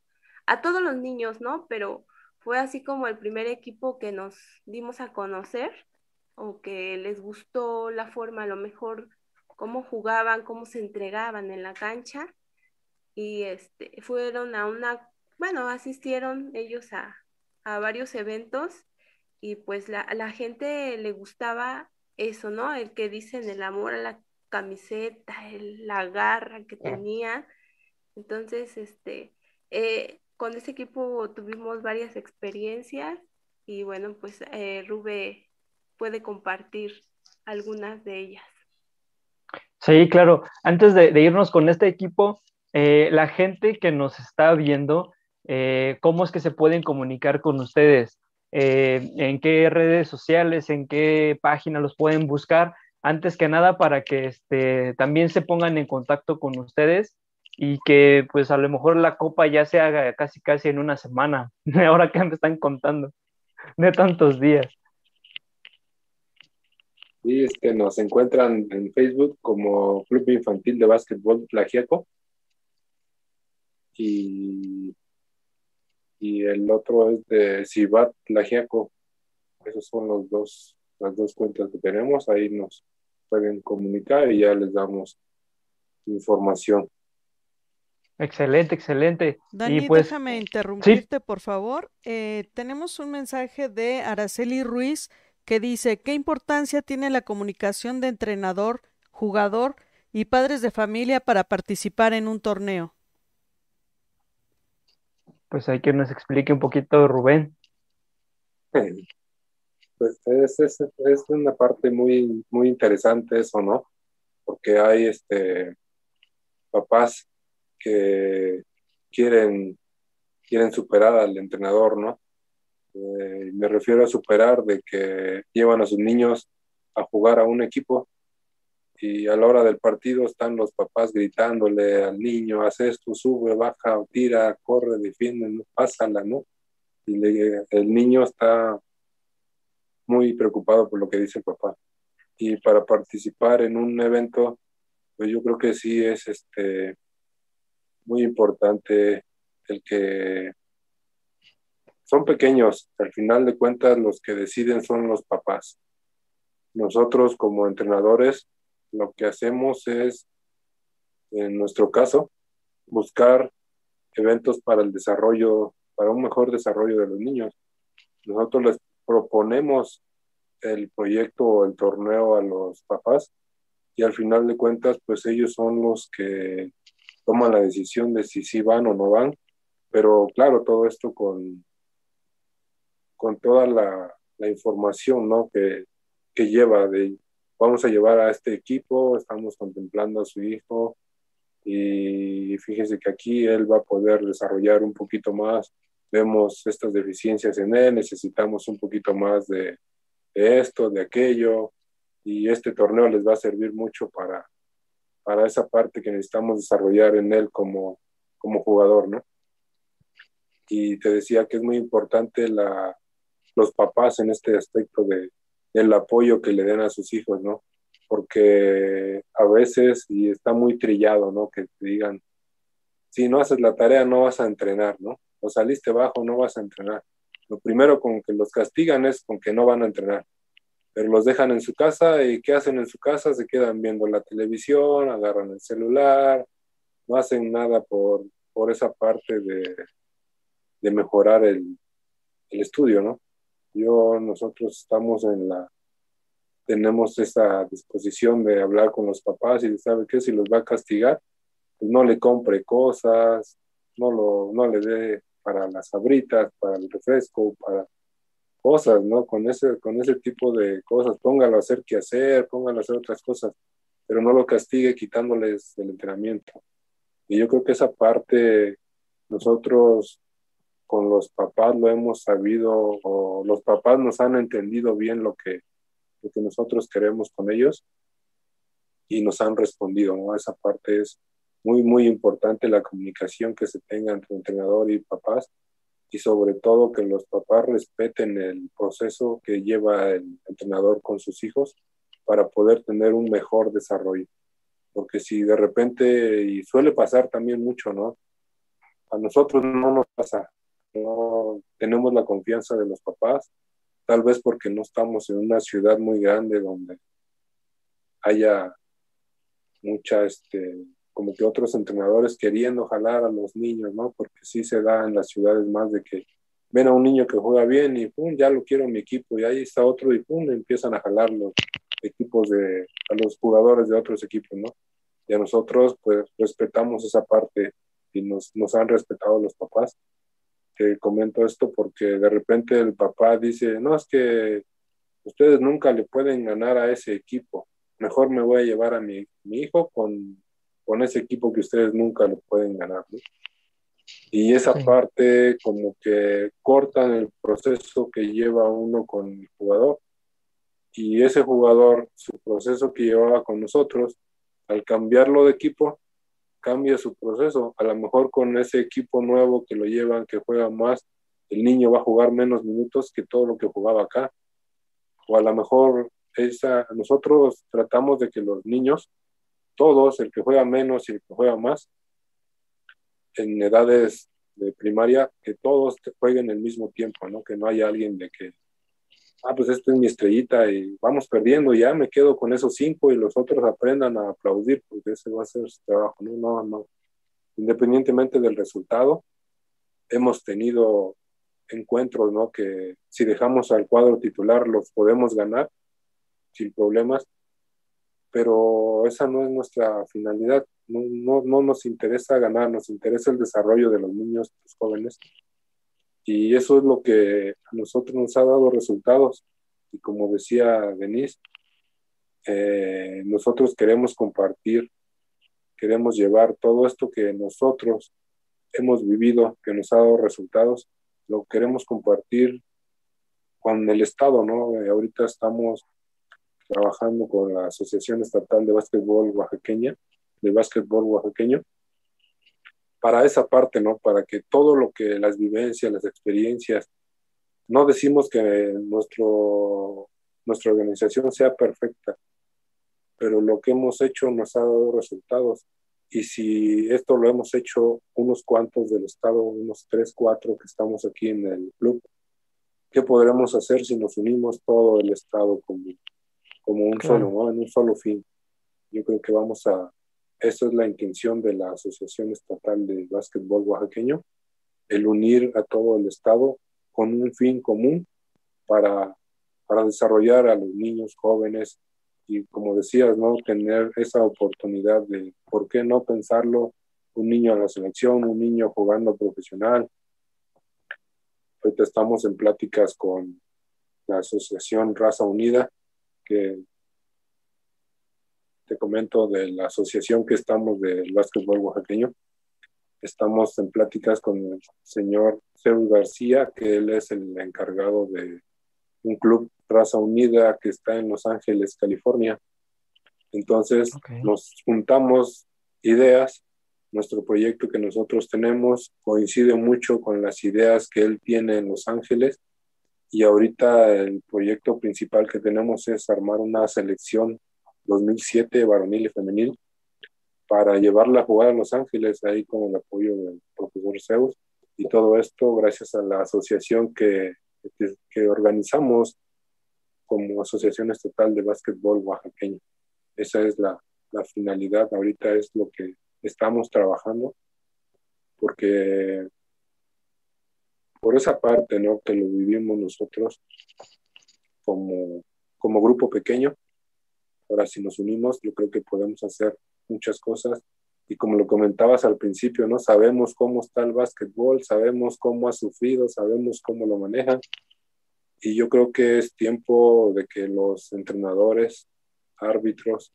a todos los niños, ¿no? Pero fue así como el primer equipo que nos dimos a conocer o que les gustó la forma a lo mejor cómo jugaban, cómo se entregaban en la cancha y este, fueron a una, bueno, asistieron ellos a, varios eventos y pues la, a la gente le gustaba eso, ¿no? El que dicen el amor a la camiseta, el, la garra que tenía. Entonces, este, eh, con ese equipo tuvimos varias experiencias y bueno, pues eh, Rube puede compartir algunas de ellas. Sí, claro. Antes de, irnos con este equipo, eh, la gente que nos está viendo, eh, ¿cómo es que se pueden comunicar con ustedes? Eh, ¿En qué redes sociales, en qué página los pueden buscar? Antes que nada, para que este, también se pongan en contacto con ustedes y que pues a lo mejor la copa ya se haga casi casi en una semana, (laughs) ahora que me están contando, de tantos días. Y este, nos encuentran en Facebook como Club Infantil de Básquetbol Plagiaco. Y, y el otro es de Cibat Plagiaco. Esos son los dos, las dos cuentas que tenemos. Ahí nos pueden comunicar y ya les damos información. Excelente, excelente. Dani, pues, déjame interrumpirte, por favor. Eh, tenemos un mensaje de Araceli Ruiz que dice, ¿qué importancia tiene la comunicación de entrenador, jugador y padres de familia para participar en un torneo? Pues hay que nos explique un poquito, Rubén. Pues es, es, es, una parte muy, muy interesante eso, ¿no? Porque hay este, papás que quieren, quieren superar al entrenador, ¿no? Eh, me refiero a superar de que llevan a sus niños a jugar a un equipo y a la hora del partido están los papás gritándole al niño, haz esto, sube, baja, tira, corre, defiende, pásala, ¿no? Y el niño está muy preocupado por lo que dice el papá. Y para participar en un evento, pues yo creo que sí es este, muy importante el que son pequeños, al final de cuentas los que deciden son los papás. Nosotros como entrenadores lo que hacemos es, en nuestro caso, buscar eventos para el desarrollo, para un mejor desarrollo de los niños. Nosotros les proponemos el proyecto o el torneo a los papás y al final de cuentas, pues ellos son los que toman la decisión de si sí van o no van, pero claro, todo esto con, con toda la, la información ¿no? que, que lleva de vamos a llevar a este equipo, estamos contemplando a su hijo y fíjese que aquí él va a poder desarrollar un poquito más, vemos estas deficiencias en él, necesitamos un poquito más de, esto, de aquello, y este torneo les va a servir mucho para, para esa parte que necesitamos desarrollar en él como, como jugador, ¿no? Y te decía que es muy importante la, los papás en este aspecto de, el apoyo que le den a sus hijos, ¿no? Porque a veces, y está muy trillado, ¿no? Que te digan, si no haces la tarea no vas a entrenar, ¿no? O saliste bajo, no vas a entrenar. Lo primero con que los castigan es con que no van a entrenar. Pero los dejan en su casa y ¿qué hacen en su casa? Se quedan viendo la televisión, agarran el celular, no hacen nada por, por esa parte de, de mejorar el, el estudio, ¿no? Yo, nosotros estamos en la, tenemos esa disposición de hablar con los papás y de sabe qué, si los va a castigar, pues no le compre cosas, no, lo, no le dé para las abritas, para el refresco, para cosas, ¿no? Con ese, con ese tipo de cosas, póngalo a hacer qué hacer, póngalo a hacer otras cosas, pero no lo castigue quitándoles el entrenamiento. Y yo creo que esa parte nosotros con los papás lo hemos sabido o los papás nos han entendido bien lo que, lo que nosotros queremos con ellos y nos han respondido, ¿no? Esa parte es muy, muy importante la comunicación que se tenga entre entrenador y papás y sobre todo que los papás respeten el proceso que lleva el entrenador con sus hijos para poder tener un mejor desarrollo. Porque si de repente, y suele pasar también mucho, ¿no? A nosotros no nos pasa, no tenemos la confianza de los papás, tal vez porque no estamos en una ciudad muy grande donde haya mucha, este, como que otros entrenadores queriendo jalar a los niños, ¿no? Porque sí se da en las ciudades más de que ven a un niño que juega bien y pum, ya lo quiero en mi equipo y ahí está otro y pum, empiezan a jalar los equipos de, a los jugadores de otros equipos, ¿no? Y a nosotros pues respetamos esa parte y nos, nos han respetado los papás comento esto porque de repente el papá dice, no, es que ustedes nunca le pueden ganar a ese equipo, mejor me voy a llevar a mi, hijo con, con, ese equipo que ustedes nunca le pueden ganar. Y esa parte como que cortan el proceso que lleva uno con el jugador. Y ese jugador, su proceso que llevaba con nosotros, al cambiarlo de equipo, cambia su proceso. A lo mejor con ese equipo nuevo que lo llevan, que juega más, el niño va a jugar menos minutos que todo lo que jugaba acá. O a lo mejor esa, nosotros tratamos de que los niños, todos, el que juega menos y el que juega más, en edades de primaria, que todos jueguen el mismo tiempo, ¿no? Que no haya alguien de que ah, pues esta es mi estrellita y vamos perdiendo, ya me quedo con esos cinco y los otros aprendan a aplaudir, porque ese va a ser su trabajo, no, no, no. Independientemente del resultado, hemos tenido encuentros, ¿no? Que si dejamos al cuadro titular los podemos ganar sin problemas, pero esa no es nuestra finalidad. No, no, nos interesa ganar, nos interesa el desarrollo de los niños, los jóvenes. Y eso es lo que a nosotros nos ha dado resultados. Y como decía Denise, eh, nosotros queremos compartir, queremos llevar todo esto que nosotros hemos vivido, que nos ha dado resultados, lo queremos compartir con el Estado, ¿no? Eh, ahorita estamos trabajando con la Asociación Estatal de Básquetbol Oaxaqueña, de básquetbol oaxaqueño, para esa parte, ¿no? Para que todo lo que las vivencias, las experiencias, no decimos que nuestro, nuestra organización sea perfecta, pero lo que hemos hecho nos ha dado resultados. Y si esto lo hemos hecho unos cuantos del Estado, unos tres, cuatro que estamos aquí en el club, ¿qué podremos hacer si nos unimos todo el Estado como, como un solo, en un solo fin? Yo creo que vamos a, esa es la intención de la Asociación Estatal de Básquetbol Oaxaqueño, el unir a todo el Estado con un fin común para, para desarrollar a los niños jóvenes y como decías, ¿no? Tener esa oportunidad de, ¿por qué no pensarlo? Un niño a la selección, un niño jugando profesional. Ahorita estamos en pláticas con la Asociación Raza Unida, que te comento de la asociación que estamos del básquetbol oaxaqueño. Estamos en pláticas con el señor Zeus García, que él es el encargado de un club Raza Unida que está en Los Ángeles, California. Entonces nos juntamos ideas, nuestro proyecto que nosotros tenemos coincide mucho con las ideas que él tiene en Los Ángeles y ahorita el proyecto principal que tenemos es armar una selección 2007 varonil y femenil para llevarla a jugar a Los Ángeles ahí con el apoyo del profesor Zeus y todo esto gracias a la asociación que, que organizamos como Asociación Estatal de Básquetbol Oaxaqueño. Esa es la, la finalidad, ahorita es lo que estamos trabajando, porque por esa parte, ¿no? Que lo vivimos nosotros como, como grupo pequeño. Ahora, si nos unimos, yo creo que podemos hacer muchas cosas. Y como lo comentabas al principio, ¿no? Sabemos cómo está el básquetbol, sabemos cómo ha sufrido, sabemos cómo lo manejan y yo creo que es tiempo de que los entrenadores, árbitros,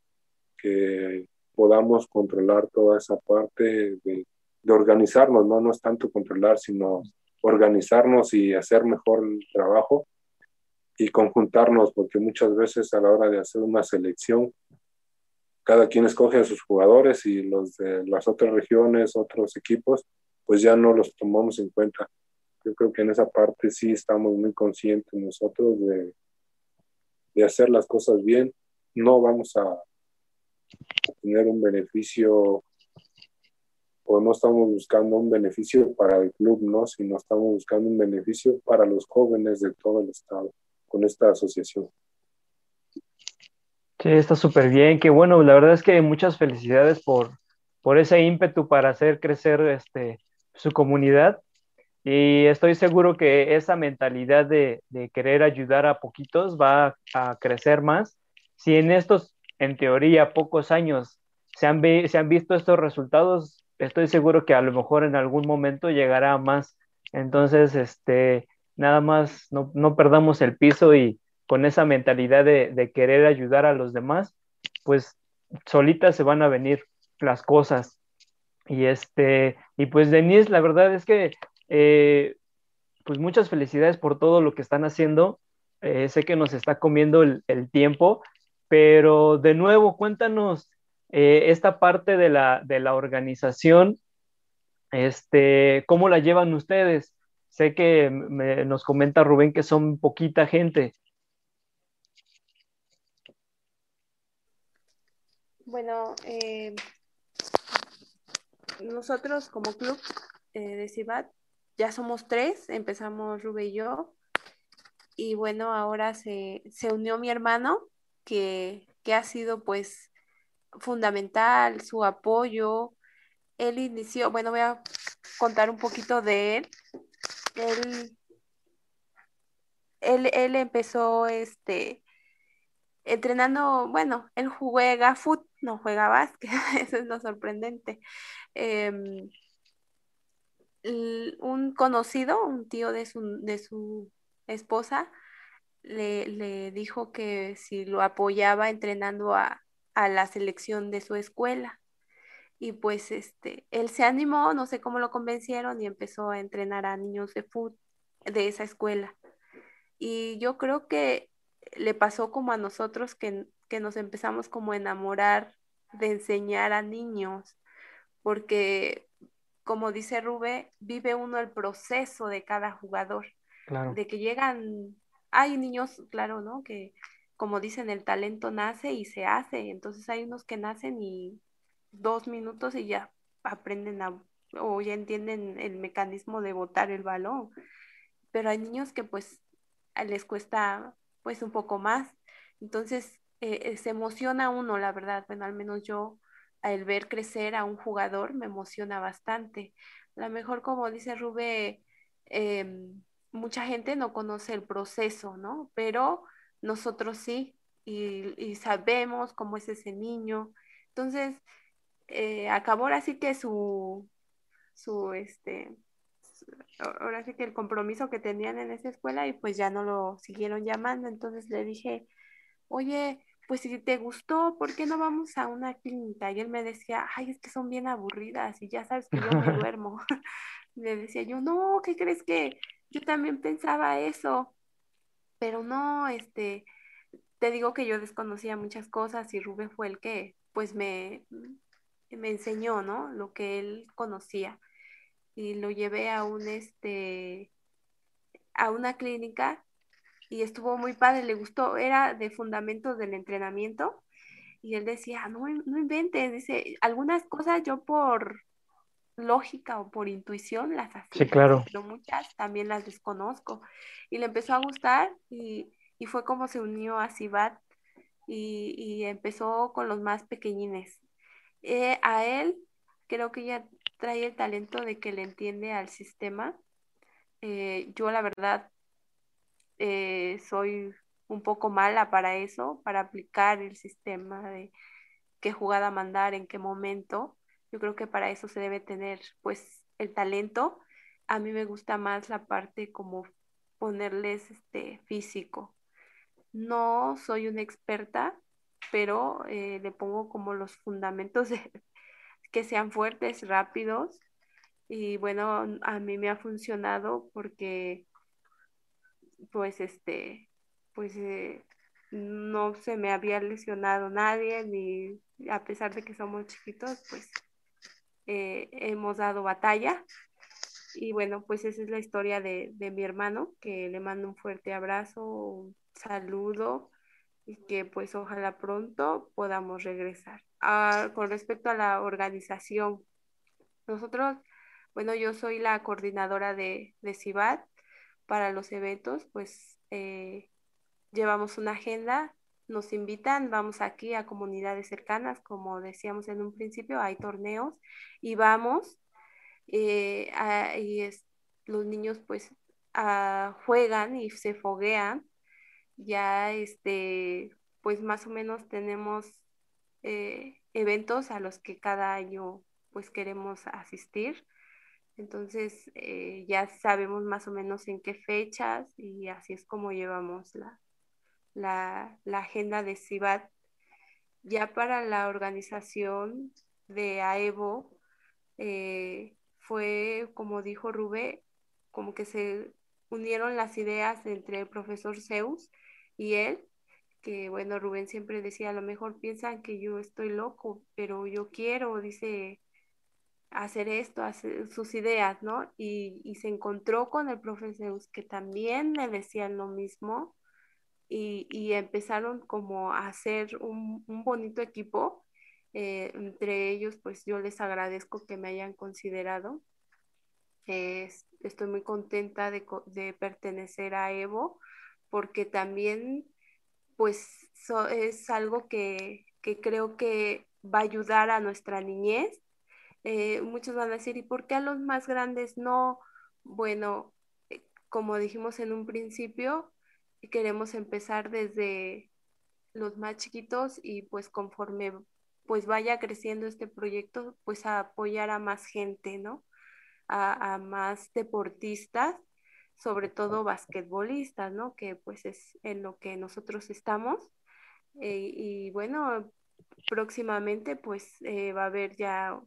que podamos controlar toda esa parte de, organizarnos, ¿no? No es tanto controlar, sino organizarnos y hacer mejor el trabajo y conjuntarnos, porque muchas veces a la hora de hacer una selección, cada quien escoge a sus jugadores y los de las otras regiones, otros equipos, pues ya no los tomamos en cuenta. Yo creo que en esa parte sí estamos muy conscientes nosotros de, de hacer las cosas bien. No vamos a, tener un beneficio o no estamos buscando un beneficio para el club, ¿no? Sino estamos buscando un beneficio para los jóvenes de todo el estado con esta asociación. Sí, está súper bien, qué bueno, la verdad es que muchas felicidades por, por ese ímpetu para hacer crecer este, su comunidad y estoy seguro que esa mentalidad de, querer ayudar a poquitos va a crecer más. Si en estos, en teoría, pocos años se han, se han visto estos resultados, estoy seguro que a lo mejor en algún momento llegará más. Entonces, este, nada más no, no perdamos el piso y con esa mentalidad de, de, querer ayudar a los demás, pues solitas se van a venir las cosas. Y este, y pues Denise, la verdad es que eh, pues muchas felicidades por todo lo que están haciendo. Eh, sé que nos está comiendo el, tiempo, pero de nuevo, cuéntanos eh, esta parte de la, de la organización, este, ¿cómo la llevan ustedes? Sé que nos comenta Rubén que son poquita gente. Bueno, nosotros como club de Cibat ya somos tres, empezamos Rube y yo. Y bueno, ahora se, unió mi hermano, que, ha sido pues fundamental, su apoyo. Él inició, bueno, voy a contar un poquito de él. Él, él, él empezó este entrenando, bueno, él juega fútbol, no juega básquet, (laughs) eso es lo sorprendente. Em, un conocido, un tío de su, de su esposa, le, le, dijo que si lo apoyaba entrenando a, a, la selección de su escuela. Y pues este, él se animó, no sé cómo lo convencieron y empezó a entrenar a niños de fútbol de esa escuela. Y yo creo que le pasó como a nosotros que, que nos empezamos como a enamorar de enseñar a niños, porque como dice Rube, vive uno el proceso de cada jugador. De que llegan, hay niños, claro, ¿no? Que como dicen, el talento nace y se hace. Entonces hay unos que nacen y dos minutos y ya aprenden a, o ya entienden el mecanismo de botar el balón. Pero hay niños que pues les cuesta pues un poco más. Entonces eh, eh, se emociona uno, la verdad. Bueno, al menos yo al ver crecer a un jugador me emociona bastante. A lo mejor, como dice Rube, em, mucha gente no conoce el proceso, ¿no? Pero nosotros sí, y, sabemos cómo es ese niño. Entonces, eh, acabó ahora sí que su, su, este, ahora sí que el compromiso que tenían en esa escuela y pues ya no lo siguieron llamando. Entonces le dije, oye, pues si te gustó, ¿por qué no vamos a una clínica? Y él me decía, ay, es que son bien aburridas y ya sabes que yo me (laughs) duermo. (laughs) le decía yo, no, ¿qué crees que yo también pensaba eso? Pero no, este, te digo que yo desconocía muchas cosas y Rubén fue el que, pues, me, me enseñó, ¿no? Lo que él conocía. Y lo llevé a un, este, a una clínica y estuvo muy padre, le gustó, era de fundamentos del entrenamiento y él decía, no, no inventes, dice, algunas cosas yo por lógica o por intuición las hacía, sí, claro. pero muchas también las desconozco. Y le empezó a gustar y, y fue como se unió a Sibat y, y, empezó con los más pequeñines. Eh, a él creo que ya trae el talento de que le entiende al sistema. Eh, yo la verdad eh, soy un poco mala para eso, para aplicar el sistema de qué jugada mandar, en qué momento. Yo creo que para eso se debe tener pues el talento. A mí me gusta más la parte como ponerles este físico. No soy una experta, pero eh, le pongo como los fundamentos (laughs) que sean fuertes, rápidos. Y bueno, a mí me ha funcionado porque pues este, pues eh, no se me había lesionado nadie, ni a pesar de que somos chiquitos, pues eh, hemos dado batalla. Y bueno, pues esa es la historia de, de, mi hermano, que le mando un fuerte abrazo, un saludo y que pues ojalá pronto podamos regresar. Ah, con respecto a la organización, nosotros, bueno, yo soy la coordinadora de, de CIBAT para los eventos, pues eh, llevamos una agenda, nos invitan, vamos aquí a comunidades cercanas, como decíamos en un principio, hay torneos y vamos eh, y los niños pues juegan y se foguean. Ya este, pues más o menos tenemos eh, eventos a los que cada año pues queremos asistir. Entonces eh, ya sabemos más o menos en qué fechas y así es como llevamos la, la, agenda de CIBAT. Ya para la organización de AEVO eh, fue, como dijo Rubé, como que se unieron las ideas entre el profesor Zeus y él, que bueno, Rubén siempre decía, a lo mejor piensan que yo estoy loco, pero yo quiero, dice hacer esto, hacer sus ideas, ¿no? Y, se encontró con el profesor que también le decían lo mismo y, empezaron como a hacer un, bonito equipo. Eh, entre ellos, pues yo les agradezco que me hayan considerado. Estoy muy contenta de, pertenecer a Evo porque también pues es algo que, que creo que va a ayudar a nuestra niñez eh, muchos van a decir, ¿y por qué a los más grandes no? Bueno, eh, como dijimos en un principio, queremos empezar desde, los más chiquitos y pues conforme pues vaya creciendo este proyecto, pues a apoyar a más gente, ¿no? A, más deportistas, sobre todo basquetbolistas, ¿no? Que pues es en lo que nosotros estamos. Eh, y bueno, próximamente pues eh, va a haber ya,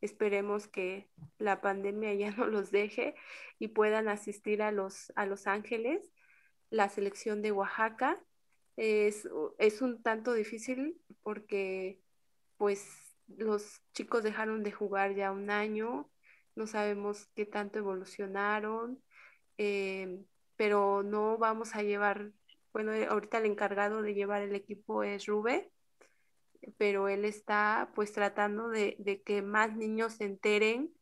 esperemos que la pandemia (laughs) ya no los deje y puedan asistir a los, a Los Ángeles, la selección de Oaxaca. Es, es un tanto difícil porque pues los chicos dejaron de jugar ya un año, no sabemos qué tanto evolucionaron, eh, pero no vamos a llevar, bueno, ahorita el encargado de llevar el equipo es Rube, pero él está pues tratando de, que más niños se enteren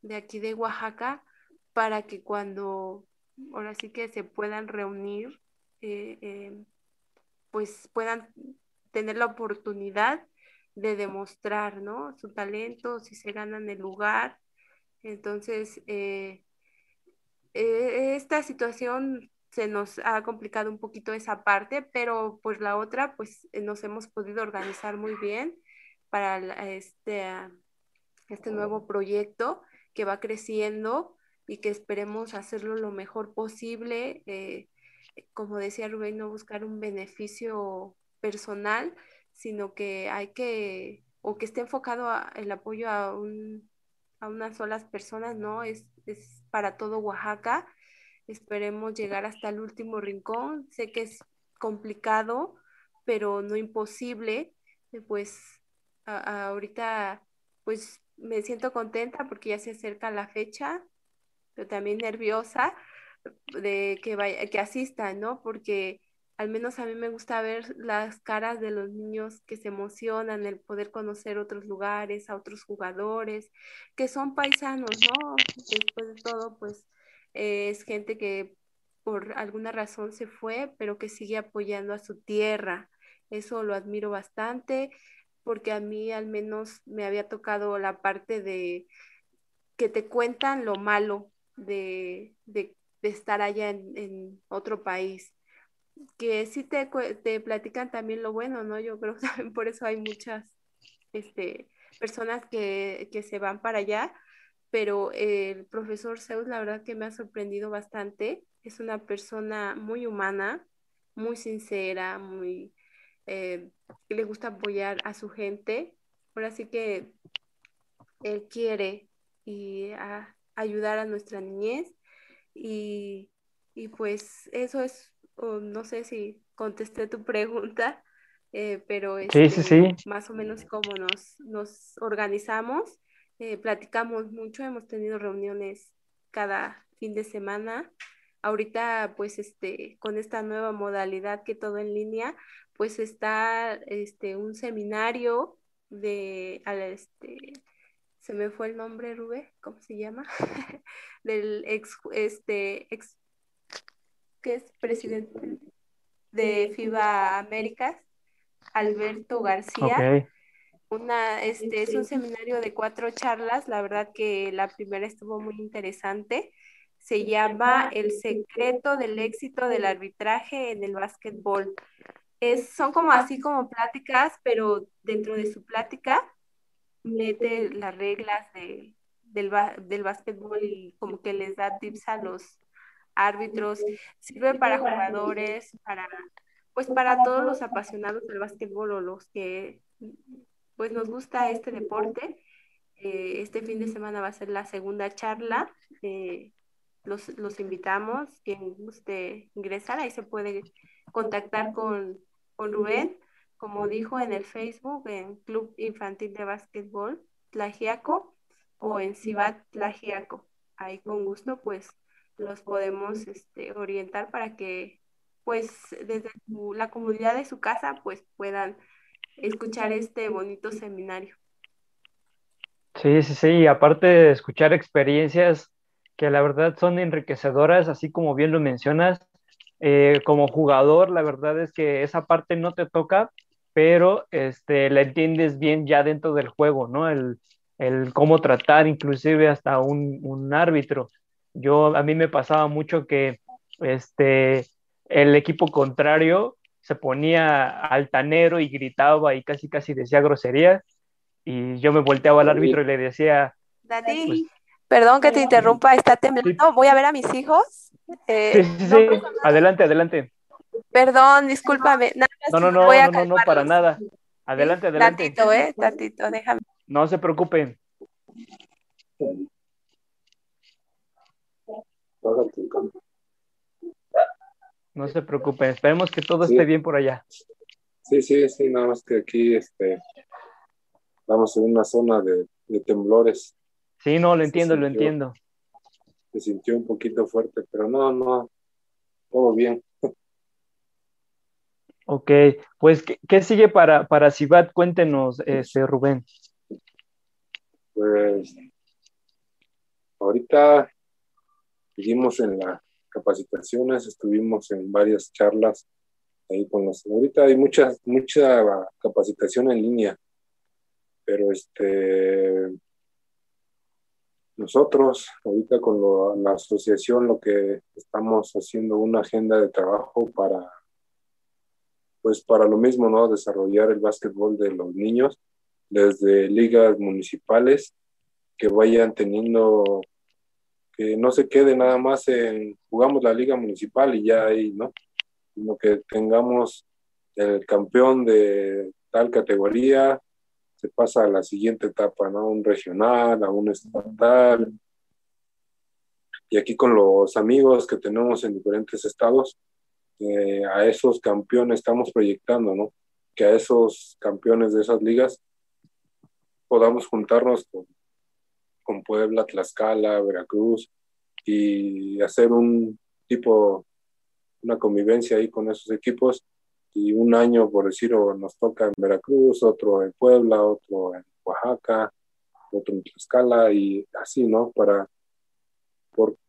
de aquí de Oaxaca para que cuando ahora sí que se puedan reunir, eh, eh, pues puedan tener la oportunidad de demostrar, ¿no? Su talento, si se ganan el lugar. Entonces, eh, eh, esta situación se nos ha complicado un poquito esa parte, pero pues la otra, pues eh, nos hemos podido organizar muy bien para este, este nuevo proyecto que va creciendo y que esperemos hacerlo lo mejor posible. como decía Rubén, no buscar un beneficio personal, sino que hay que, o que esté enfocado el apoyo a, un, a unas solas personas, ¿no? Es, es para todo Oaxaca. Esperemos llegar hasta el último rincón. Sé que es complicado, pero no imposible. Pues ahorita, pues me siento contenta porque ya se acerca la fecha, pero también nerviosa de que, vaya, que asistan, ¿no? Porque al menos a mí me gusta ver las caras de los niños que se emocionan, el poder conocer otros lugares, a otros jugadores, que son paisanos, ¿no? Después de todo, pues es gente que por alguna razón se fue, pero que sigue apoyando a su tierra. Eso lo admiro bastante, porque a mí al menos me había tocado la parte de que te cuentan lo malo de, estar allá en otro país que sí te, te platican también lo bueno, ¿no? Yo creo (laughs) que por eso hay muchas este, personas que, que se van para allá, pero el profesor Zeus la verdad que me ha sorprendido bastante. Es una persona muy humana, muy sincera, muy eh, le gusta apoyar a su gente. Ahora sí que él quiere y ayudar a nuestra niñez y, y pues eso es no sé si contesté tu (laughs) pregunta, eh, pero es este, más o menos cómo nos, nos organizamos. Eh, platicamos mucho, hemos tenido reuniones cada fin de semana. Ahorita, pues, este, con esta nueva modalidad que todo en línea, pues está este, un seminario de, este, se me fue el nombre, Rubén, ¿cómo se llama? (laughs) Del ex, este, ex que es presidente de FIBA Américas, Alberto García. Una, este, es un seminario de cuatro charlas, la verdad que la primera estuvo muy interesante. Se llama El secreto del éxito del arbitraje en el básquetbol. Es, son como así como pláticas, pero dentro de su plática mete las reglas de, del, del básquetbol y como que les da tips a los árbitros, sirve para jugadores, para pues para todos los apasionados del básquetbol o los que pues nos gusta este deporte. Eh, este fin de semana va a ser la segunda charla. Eh, los, los, invitamos, quien guste ingresar, ahí se puede contactar con, con Rubén, como dijo en el Facebook, en Club Infantil de Básquetbol Tlagiaco o en Cibat Tlagiaco. Ahí con gusto, pues los podemos este, orientar para que pues desde la comunidad de su casa pues puedan escuchar este bonito seminario. Sí, sí, sí, aparte de escuchar experiencias que la verdad son enriquecedoras, así como bien lo mencionas, eh, como jugador, la verdad es que esa parte no te toca, pero este, la entiendes bien ya dentro del juego, ¿no? El, el cómo tratar inclusive hasta un, un árbitro. Yo, a mí me pasaba mucho que este, el equipo contrario se ponía altanero y gritaba y casi casi decía groserías y yo me volteaba al árbitro y le decía... Dani, pues, perdón que te interrumpa, está temblando, voy a ver a mis hijos. Eh, sí, sí, sí. adelante, adelante. Perdón, discúlpame. no, no, no, no, no, no, para nada. Adelante, adelante. Tantito, eh, tantito, déjame. No se preocupen. No se preocupen, esperemos que todo esté bien por allá. Sí, sí, sí, nada más que aquí este, estamos en una zona de, temblores. Sí, no, lo entiendo, lo entiendo. Se sintió un poquito fuerte, pero no, no, todo bien. Ok, pues, ¿qué, sigue para, para Cibat? Cuéntenos, este, Rubén. Pues, ahorita seguimos en las capacitaciones, estuvimos en varias charlas ahí con los, ahorita hay mucha, mucha capacitación en línea, pero este, nosotros ahorita con la asociación lo que estamos haciendo una agenda de trabajo para pues para lo mismo, ¿no? Desarrollar el básquetbol de los niños desde ligas municipales que vayan teniendo, que no se quede nada más en jugamos la liga municipal y ya ahí, ¿no? Sino que tengamos el campeón de tal categoría, se pasa a la siguiente etapa, ¿no? Un regional, a un estatal. Y aquí con los amigos que tenemos en diferentes estados, eh, a esos campeones estamos proyectando, ¿no? Que a esos campeones de esas ligas podamos juntarnos con, con Puebla, Tlaxcala, Veracruz y hacer un tipo, una convivencia ahí con esos equipos y un año, por decirlo, nos toca en Veracruz, otro en Puebla, otro en Oaxaca, otro en Tlaxcala y así, ¿no? Para,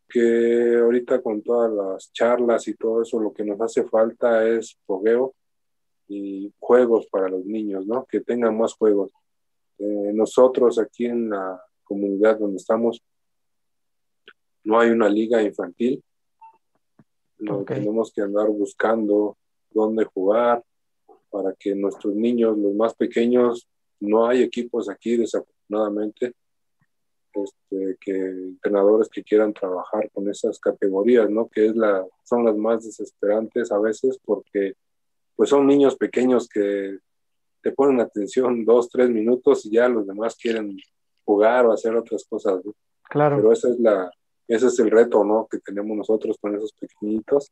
que ahorita con todas las charlas y todo eso, lo que nos hace falta es fogueo y juegos para los niños, ¿no? Que tengan más juegos. Eh, nosotros aquí en la comunidad donde estamos, no hay una liga infantil. No, Tenemos que andar buscando dónde jugar para que nuestros niños, los más pequeños, no hay equipos aquí desafortunadamente este, que entrenadores que quieran trabajar con esas categorías, ¿no? Que es la, son las más desesperantes a veces porque pues son niños pequeños que te ponen atención dos, tres minutos y ya los demás quieren jugar o hacer otras cosas. Claro. Pero esa es la, ese es el reto, ¿no? Que tenemos nosotros con esos pequeñitos.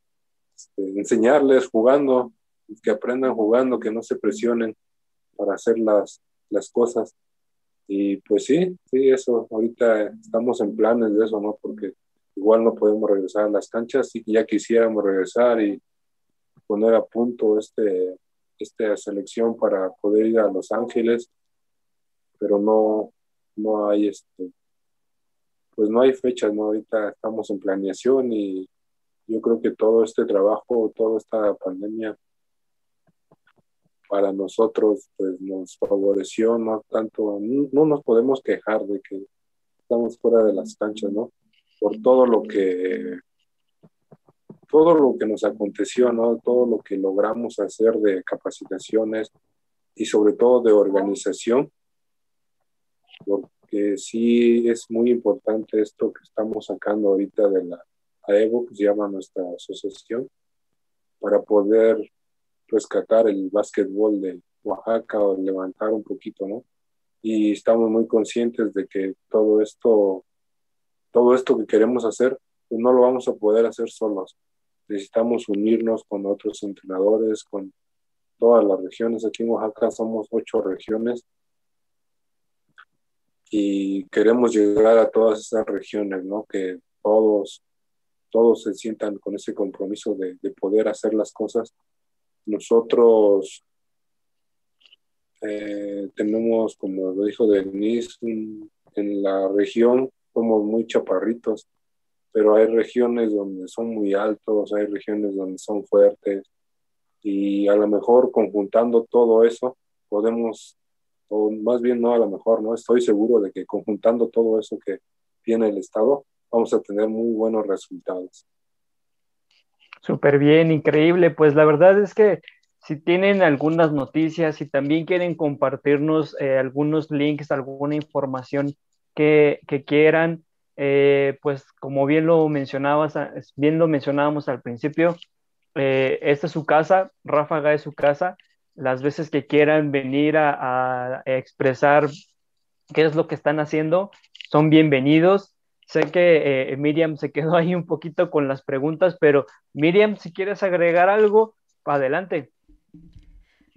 Este, enseñarles jugando, que aprendan jugando, que no se presionen para hacer las, las cosas. Y pues sí, sí, eso, ahorita estamos en planes de eso, ¿no? Porque igual no podemos regresar a las canchas y ya quisiéramos regresar y poner a punto este, esta selección para poder ir a Los Ángeles, pero no, no hay este, pues no hay fechas, ¿no? Ahorita estamos en planeación y yo creo que todo este trabajo, toda esta pandemia para nosotros pues nos favoreció, no tanto, no, nos podemos quejar de que estamos fuera de las canchas, ¿no? Por todo lo que, todo lo que nos aconteció, ¿no? Todo lo que logramos hacer de capacitaciones y sobre todo de organización, porque sí es muy importante esto que estamos sacando ahorita de la AEVO, que se llama nuestra asociación, para poder rescatar el básquetbol de Oaxaca o levantar un poquito, ¿no? Y estamos muy conscientes de que todo esto, todo esto que queremos hacer, pues no lo vamos a poder hacer solos. Necesitamos unirnos con otros entrenadores, con todas las regiones. Aquí en Oaxaca somos ocho regiones y queremos llegar a todas esas regiones, ¿no? Que todos, todos se sientan con ese compromiso de, de poder hacer las cosas nosotros eh, tenemos, como lo dijo Denise, en la región somos muy chaparritos, pero hay regiones donde son muy altos, hay regiones donde son fuertes y a lo mejor conjuntando todo eso podemos, o más bien no a lo mejor, no estoy seguro de que conjuntando todo eso que tiene el Estado vamos a tener muy buenos resultados. Súper bien, increíble. Pues la verdad es que si tienen algunas noticias, si también quieren compartirnos eh, algunos links, alguna información que, quieran, eh, pues como bien lo mencionabas, bien lo mencionábamos al principio, eh, esta es su casa, Ráfaga es su casa, las veces que quieran venir a, expresar qué es lo que están haciendo, son bienvenidos. Sé que Miriam se quedó (laughs) ahí un poquito con las preguntas, pero Miriam, si quieres agregar algo, adelante.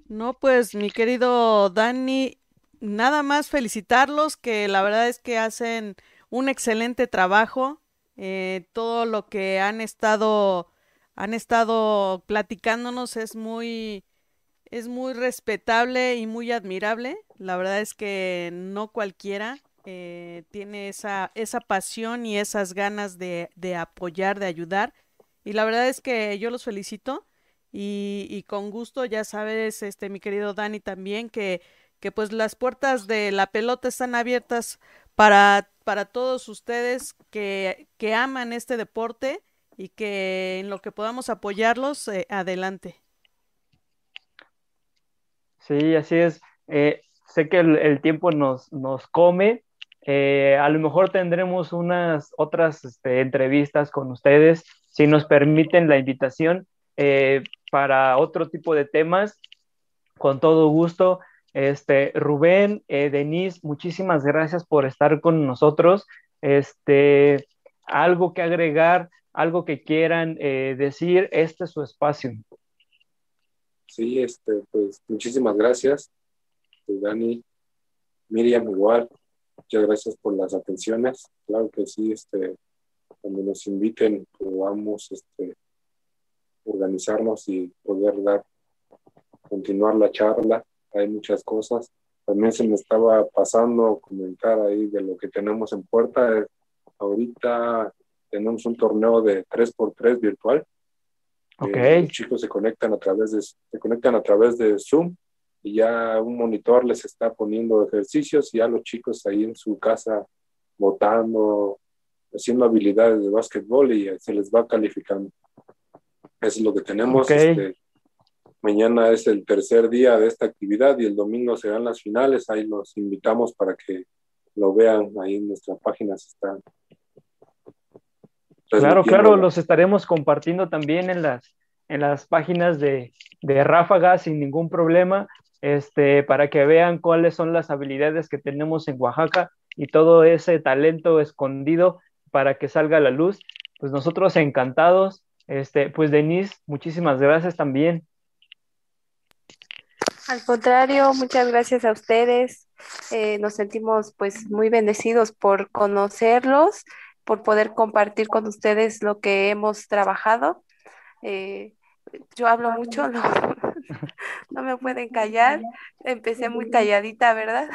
No, pues mi querido Dani, nada más felicitarlos, que la verdad es que hacen un excelente trabajo. Eh, todo lo que han estado, han estado platicándonos es muy, es muy respetable y muy admirable. La verdad es que no cualquiera eh, tiene esa, esa pasión y esas ganas de, de apoyar, de ayudar. Y la verdad es que yo los felicito y, con gusto, ya sabes, este, mi querido Dani también, que, que pues las puertas de la pelota están abiertas para, para todos ustedes que, que aman este deporte y que en lo que podamos apoyarlos, eh, adelante. Sí, así es. Eh, sé que el, tiempo nos, nos come. Eh, a lo mejor tendremos unas otras este, entrevistas con ustedes, si nos permiten la invitación para otro tipo de temas, con todo gusto. Este, Rubén, eh, Denise, muchísimas gracias por estar con nosotros. Este, algo que agregar, algo que quieran eh, decir, este es su espacio. Sí, este, pues muchísimas gracias, pues, Dani, Miriam igual, muchas gracias por las atenciones. Claro que sí, este, cuando nos inviten, podamos este, organizarnos y poder dar, continuar la charla. Hay muchas cosas. También se me estaba pasando comentar ahí de lo que tenemos en puerta. Ahorita tenemos un torneo de 3x3 virtual. Okay. los chicos se conectan a través de se conectan a través de Zoom y ya un monitor les está poniendo ejercicios y ya los chicos ahí en su casa votando, haciendo habilidades de básquetbol y se les va calificando. Eso es lo que tenemos. Este, mañana es el tercer día de esta actividad y el domingo serán las finales. Ahí los invitamos para que lo vean. Ahí en nuestra página se están. Claro, claro, los estaremos compartiendo también en las, en las páginas de, de Ráfaga sin ningún problema, este, para que vean cuáles son las habilidades que tenemos en Oaxaca y todo ese talento escondido para que salga a la luz. Pues nosotros encantados este, pues Denise, muchísimas gracias también. Al contrario, muchas gracias a ustedes. Eh, nos sentimos pues muy bendecidos por conocerlos, por poder compartir con ustedes lo que hemos trabajado. Eh, yo hablo mucho, no, (laughs) no, me pueden callar. Empecé muy calladita, ¿verdad?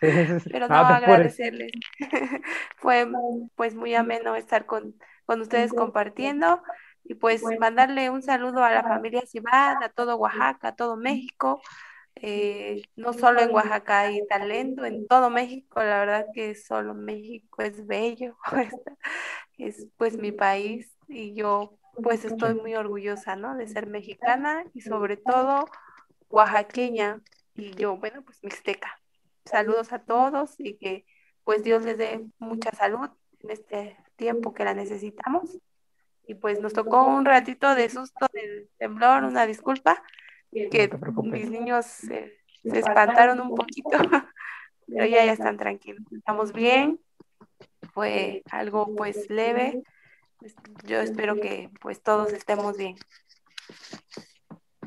(laughs) Pero no, agradecerles. (laughs) Fue pues muy ameno estar con, con ustedes compartiendo. Y pues mandarle un saludo a la familia Sivan, a todo Oaxaca, a todo México. Eh, no solo en Oaxaca hay talento, en todo México, la verdad que solo México es bello, (laughs) es pues mi país y yo pues estoy muy orgullosa, ¿no? De ser mexicana y sobre todo oaxaqueña y yo, bueno, pues mixteca. Saludos a todos y que pues Dios les dé mucha salud en este tiempo que la necesitamos y pues nos tocó un ratito de susto del temblor, una disculpa, que mis niños se, espantaron un poquito, (laughs) pero ya, ya están tranquilos, estamos bien, fue algo pues leve, yo espero que pues todos estemos bien.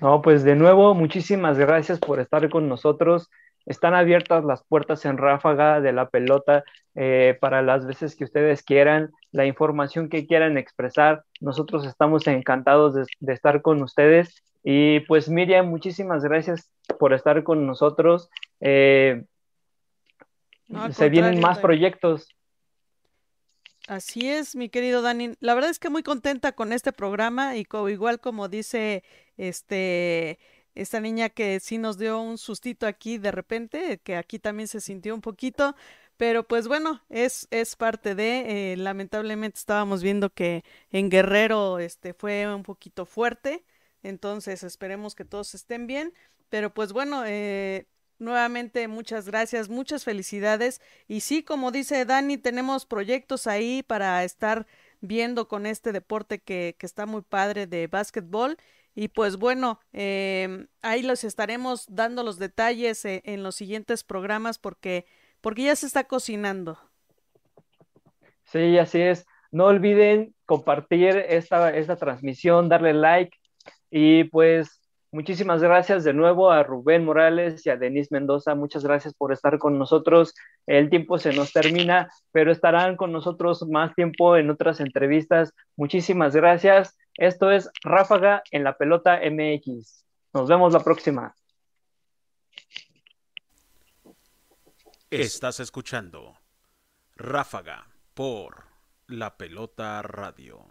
No, pues de nuevo, muchísimas gracias por estar con nosotros. Están abiertas las puertas en ráfaga de la pelota eh, para las veces que ustedes quieran, la información que quieran expresar. Nosotros estamos encantados de, estar con ustedes. Y pues Miriam, muchísimas gracias por estar con nosotros. Eh, se vienen más proyectos. Así es, mi querido Dani. La verdad es que muy contenta con este programa y igual como dice este esta niña que sí nos dio un sustito aquí de repente, que aquí también se sintió un poquito, pero pues bueno, es, es parte de, eh, lamentablemente estábamos viendo que en Guerrero este fue un poquito fuerte, Entonces esperemos que todos estén bien. Pero pues bueno, eh, nuevamente muchas gracias, muchas felicidades. Y sí, como dice Dani, tenemos proyectos ahí para estar viendo con este deporte que, que está muy padre de básquetbol. Y pues bueno, eh, ahí los estaremos dando los detalles eh, en los siguientes programas porque, porque ya se está cocinando. Sí, así es. No olviden compartir esta, esta transmisión, darle like y pues muchísimas gracias de nuevo a Rubén Morales y a Denise Mendoza. Muchas gracias por estar con nosotros. El tiempo se nos termina, pero estarán con nosotros más tiempo en otras entrevistas. Muchísimas gracias. Esto es Ráfaga en la pelota MX. Nos vemos la próxima. Estás escuchando Ráfaga por la pelota radio.